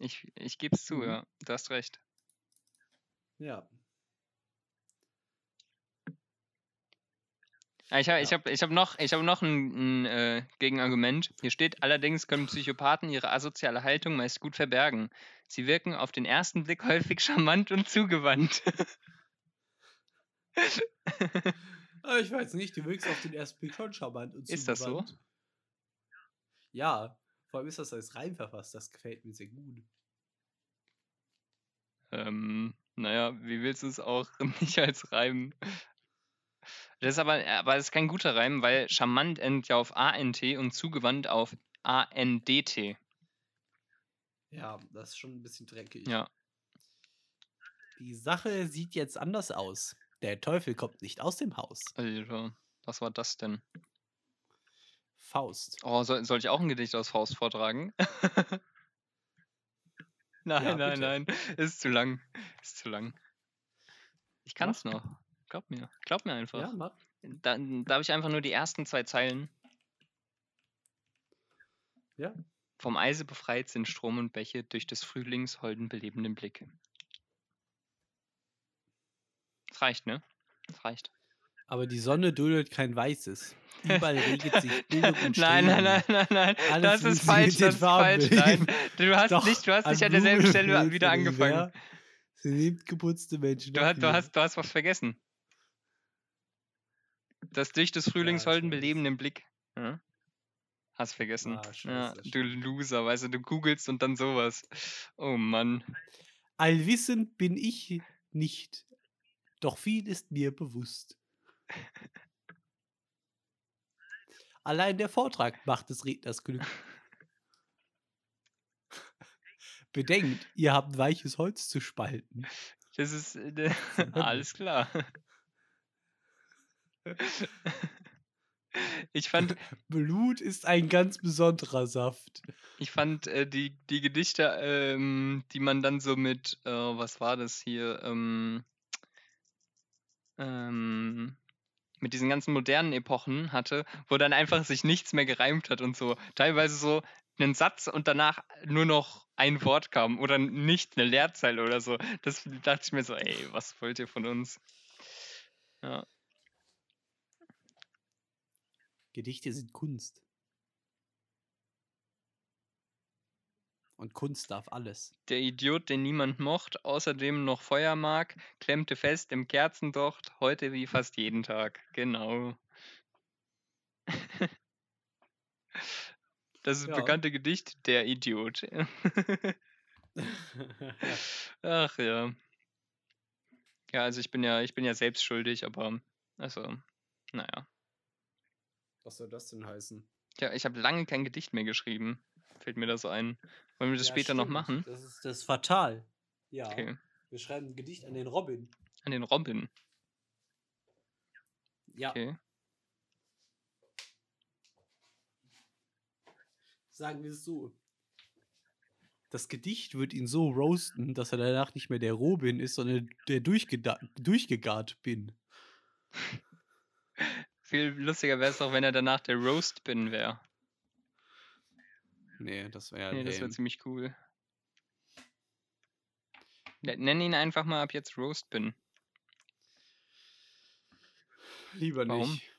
Ich, ich gebe es zu, Mhm. ja. Du hast recht. Ja. Ah, Ich habe ich hab, ich hab noch, ich hab noch ein, ein äh, Gegenargument. Hier steht, allerdings können Psychopathen ihre asoziale Haltung meist gut verbergen. Sie wirken auf den ersten Blick häufig charmant und zugewandt. (laughs) Aber ich weiß nicht, du wirkst auf den ersten Blick schon charmant und Ist das so? Ja, vor allem ist das als Reim verfasst, das gefällt mir sehr gut. ähm, naja, wie willst du es auch (laughs) nicht als Reim? Das ist aber, aber das ist kein guter Reim, weil charmant endet ja auf ANT und zugewandt auf ANDT. Ja, das ist schon ein bisschen dreckig. Ja. Die Sache sieht jetzt anders aus. Der Teufel kommt nicht aus dem Haus. Also, was war das denn? Faust. Oh, soll, soll ich auch ein Gedicht aus Faust vortragen? (laughs) nein, Ja, nein, bitte. nein. Ist zu lang. Ist zu lang. Ich kann es noch. Glaub mir. Glaub mir einfach. Ja, mach. Dann darf ich einfach nur die ersten zwei Zeilen. Ja. Vom Eise befreit sind Strom und Bäche durch des Frühlings holden belebenden Blicke. Das reicht, ne? Das reicht. Aber die Sonne duldet kein Weißes. Überall (laughs) regelt sich Bildung und Nein, nein, nein, nein, nein. Alles das ist falsch, das ist falsch. Nein, du hast Doch, nicht, du hast nicht an an derselben Stelle wieder der angefangen. Sie liebt geputzte Menschen. Du hast, du, hast, du hast was vergessen. Das Licht des Frühlings ich holden belebenden Blick. Ja? Hast vergessen. Ah, ja, du. Loser, weißt du, du googelst und dann sowas. Oh Mann. Allwissend bin ich nicht, doch viel ist mir bewusst. Allein der Vortrag macht des Redners Glück. Bedenkt, ihr habt weiches Holz zu spalten. Das ist äh, (laughs) alles klar. Ich fand, (laughs) Blut ist ein ganz besonderer Saft. ich fand äh, die, die Gedichte, ähm, die man dann so mit, äh, was war das hier, ähm, ähm, mit diesen ganzen modernen Epochen hatte, wo dann einfach sich nichts mehr gereimt hat und so. Teilweise so einen Satz und danach nur noch ein Wort kam oder nicht eine Leerzeile oder so. Das dachte ich mir so, ey, was wollt ihr von uns? Ja. Gedichte sind Kunst. Und Kunst darf alles. Der Idiot, den niemand mocht, außerdem noch Feuer mag, klemmte fest im Kerzendocht, heute wie fast jeden Tag. Genau. Das (laughs) ist das Ja. bekannte Gedicht, Der Idiot. (laughs) Ach ja. Ja, also ich bin ja, ich bin ja selbst schuldig, aber also, naja. Was soll das denn heißen? Ja, ich habe lange kein Gedicht mehr geschrieben. Fällt mir da so ein. Wollen wir das Ja, später noch stimmt. machen? Das ist, das ist fatal. Ja. Okay. Wir schreiben ein Gedicht an den Robin. An den Robin. Ja. Okay. Sagen wir es so. Das Gedicht wird ihn so roasten, dass er danach nicht mehr der Robin ist, sondern der durchgegart bin. (laughs) Viel lustiger wäre es doch, wenn er danach der Roast Bin wäre. Nee, das wäre Nee, das wäre ziemlich cool. Nenn ihn einfach mal ab jetzt Roast Bin. Lieber Warum? nicht.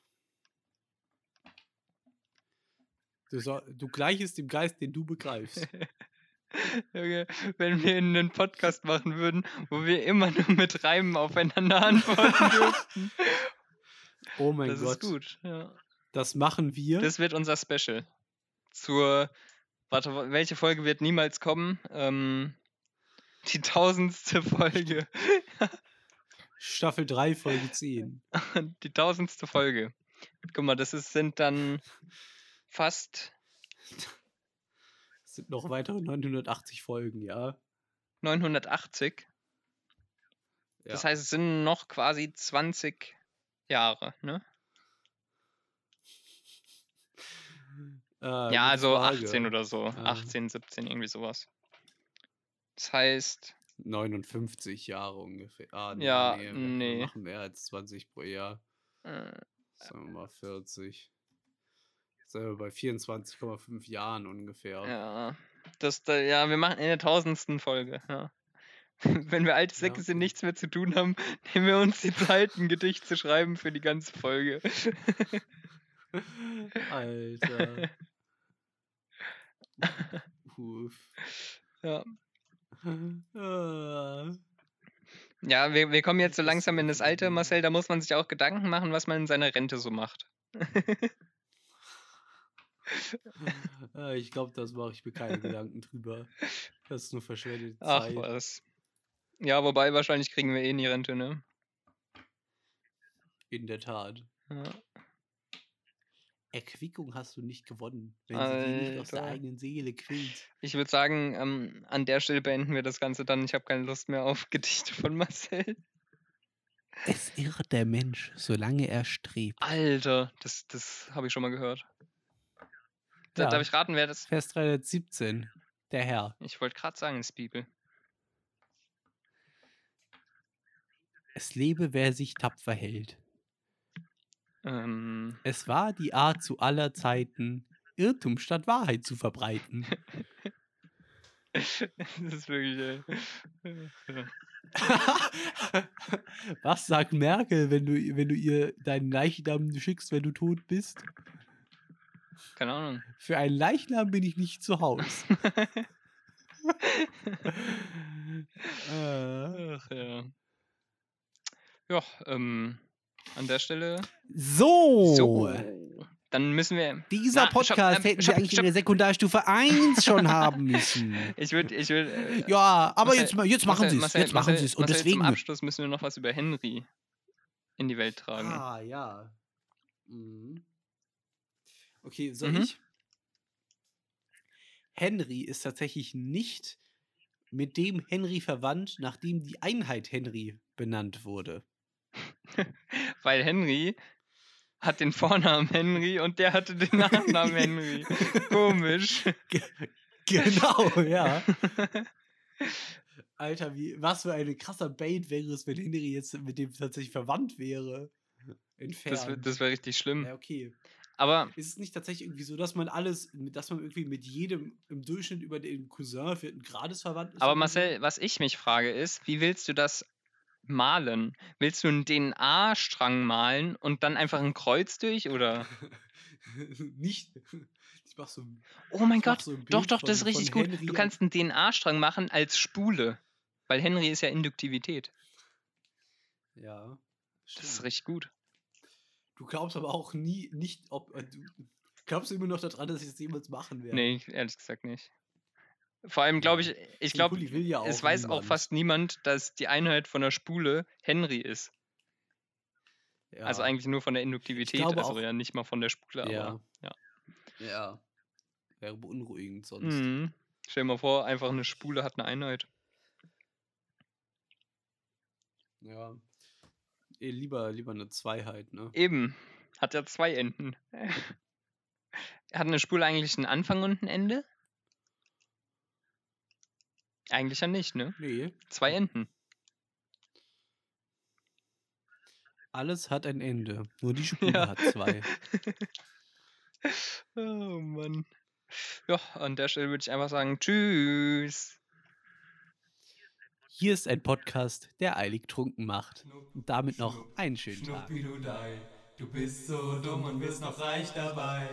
Du, soll, du gleichest dem Geist, den du begreifst. (laughs) Junge, wenn wir einen Podcast machen würden, wo wir immer nur mit Reimen aufeinander (laughs) antworten dürften. Oh mein das Gott. ist gut. Ja. Das machen wir. Das wird unser Special. Zur. Warte, wa- welche Folge wird niemals kommen? Ähm, die tausendste Folge. Staffel 3, Folge 10. (laughs) die tausendste Folge. Guck mal, das ist, sind dann fast Es sind noch weitere 980 Folgen, ja. 980. ja. Das heißt, es sind noch quasi 20 Jahre, ne? Äh, ja, also Frage. 18 oder so. Ähm. 18, 17, irgendwie sowas. Das heißt, 59 Jahre ungefähr. Ah, nee, Ja, nee, wir- nee. Wir machen mehr als 20 pro Jahr. äh, Sagen wir mal 40. Sind wir bei 24,5 Jahren ungefähr. ja, das, da, ja, wir machen in der tausendsten Folge, ja. (laughs) Wenn wir alte Ja, Säcke sind, okay. nichts mehr zu tun haben, (laughs) nehmen wir uns die Zeit, ein Gedicht zu schreiben für die ganze Folge. (laughs) Alter. (laughs) Uff. ja. (laughs) Ja, wir, wir kommen jetzt so langsam in das Alter, irgendwie- Marcel, da muss man sich auch Gedanken machen, was man in seiner Rente so macht. Ah, (laughs) ich glaube, das mache ich mir keine Gedanken drüber. Das ist nur verschwendete Ach Zeit. was. Ja, wobei wahrscheinlich kriegen wir eh nie Rente, ne? In der Tat. Ja. Erquickung hast du nicht gewonnen, wenn sie dir nicht aus der Alter. eigenen Seele quillt. Ich würde sagen, ähm, an der Stelle beenden wir das Ganze dann. Ich habe keine Lust mehr auf Gedichte von Marcel. Es irrt der Mensch, solange er strebt. Alter, das, das habe ich schon mal gehört. Da, Ja. Darf ich raten, wer das? Vers 317, der Herr. Ich wollte gerade sagen, ist Bibel. Es lebe, wer sich tapfer hält. Ähm, Es war die Art zu aller Zeiten, Irrtum statt Wahrheit zu verbreiten. (laughs) das ist wirklich. Äh. (laughs) Was sagt Merkel, wenn du, wenn du ihr deinen Leichnam schickst, wenn du tot bist? Keine Ahnung. Für einen Leichnam bin ich nicht zu Haus. (laughs) äh, Ach ja. Ja, ähm, an der Stelle. So, So. Dann müssen wir. dieser Na, stopp, Podcast ähm, hätten stopp, wir eigentlich stopp. in der Sekundarstufe 1 schon haben müssen. (laughs) Ich würde. Ich würd, äh, Ja, aber Marcel- jetzt, jetzt machen sie es. Jetzt machen sie es. Und Marcel, deswegen. Zum Abschluss müssen wir noch was über Henry in die Welt tragen. Ah, ja. Mhm. Okay, soll Mhm. ich? Henry ist tatsächlich nicht mit dem Henry verwandt, nachdem die Einheit Henry benannt wurde. (laughs) Weil Henry hat den Vornamen Henry und der hatte den Nachnamen Henry. (laughs) Komisch. Genau, ja. (laughs) Alter, wie, was für ein krasser Bait wäre es, wenn Henry jetzt mit dem tatsächlich verwandt wäre. Entfernt. Das, das wäre richtig schlimm. ja, okay. Aber Ist es nicht tatsächlich irgendwie so, dass man alles, dass man irgendwie mit jedem im Durchschnitt über den Cousin vierten Grades verwandt ist? Aber? Marcel, was ich mich frage ist, wie willst du das malen? Willst du einen DNA-Strang malen und dann einfach ein Kreuz durch oder? (laughs) nicht. Ich mach so ein, Oh mein Gott, so doch, doch, das ist von- richtig von gut. Henry Du kannst einen DNA-Strang machen als Spule, weil Henry ist ja Induktivität. Ja. Das ist stimmt. richtig gut. Du glaubst aber auch nie, nicht, ob. äh, Du glaubst du immer noch daran, dass ich das jemals machen werde? Nee, ehrlich gesagt nicht. Vor allem glaube ich, ich glaube, ja es weiß auch fast niemand, dass die Einheit von der Spule Henry ist. Ja. Also eigentlich nur von der Induktivität, also auch- ja nicht mal von der Spule, aber Ja. ja. Ja. Wäre beunruhigend sonst. Mhm. Stell dir mal vor, einfach eine Spule hat eine Einheit. Ja. Eh, lieber, lieber eine Zweiheit, ne? Eben, hat ja zwei Enden. (laughs) hat eine Spule eigentlich einen Anfang und ein Ende? Eigentlich ja nicht, ne? Nee. Zwei Enden. Alles hat ein Ende. Nur die (laughs) Spule Ja. hat zwei. (laughs) Oh Mann. Ja, an der Stelle würde ich einfach sagen, tschüss. Hier ist ein Podcast, der eilig trunken macht. Und damit noch einen schönen Tag. Schnuppidudei, du bist so dumm und wirst noch reich dabei.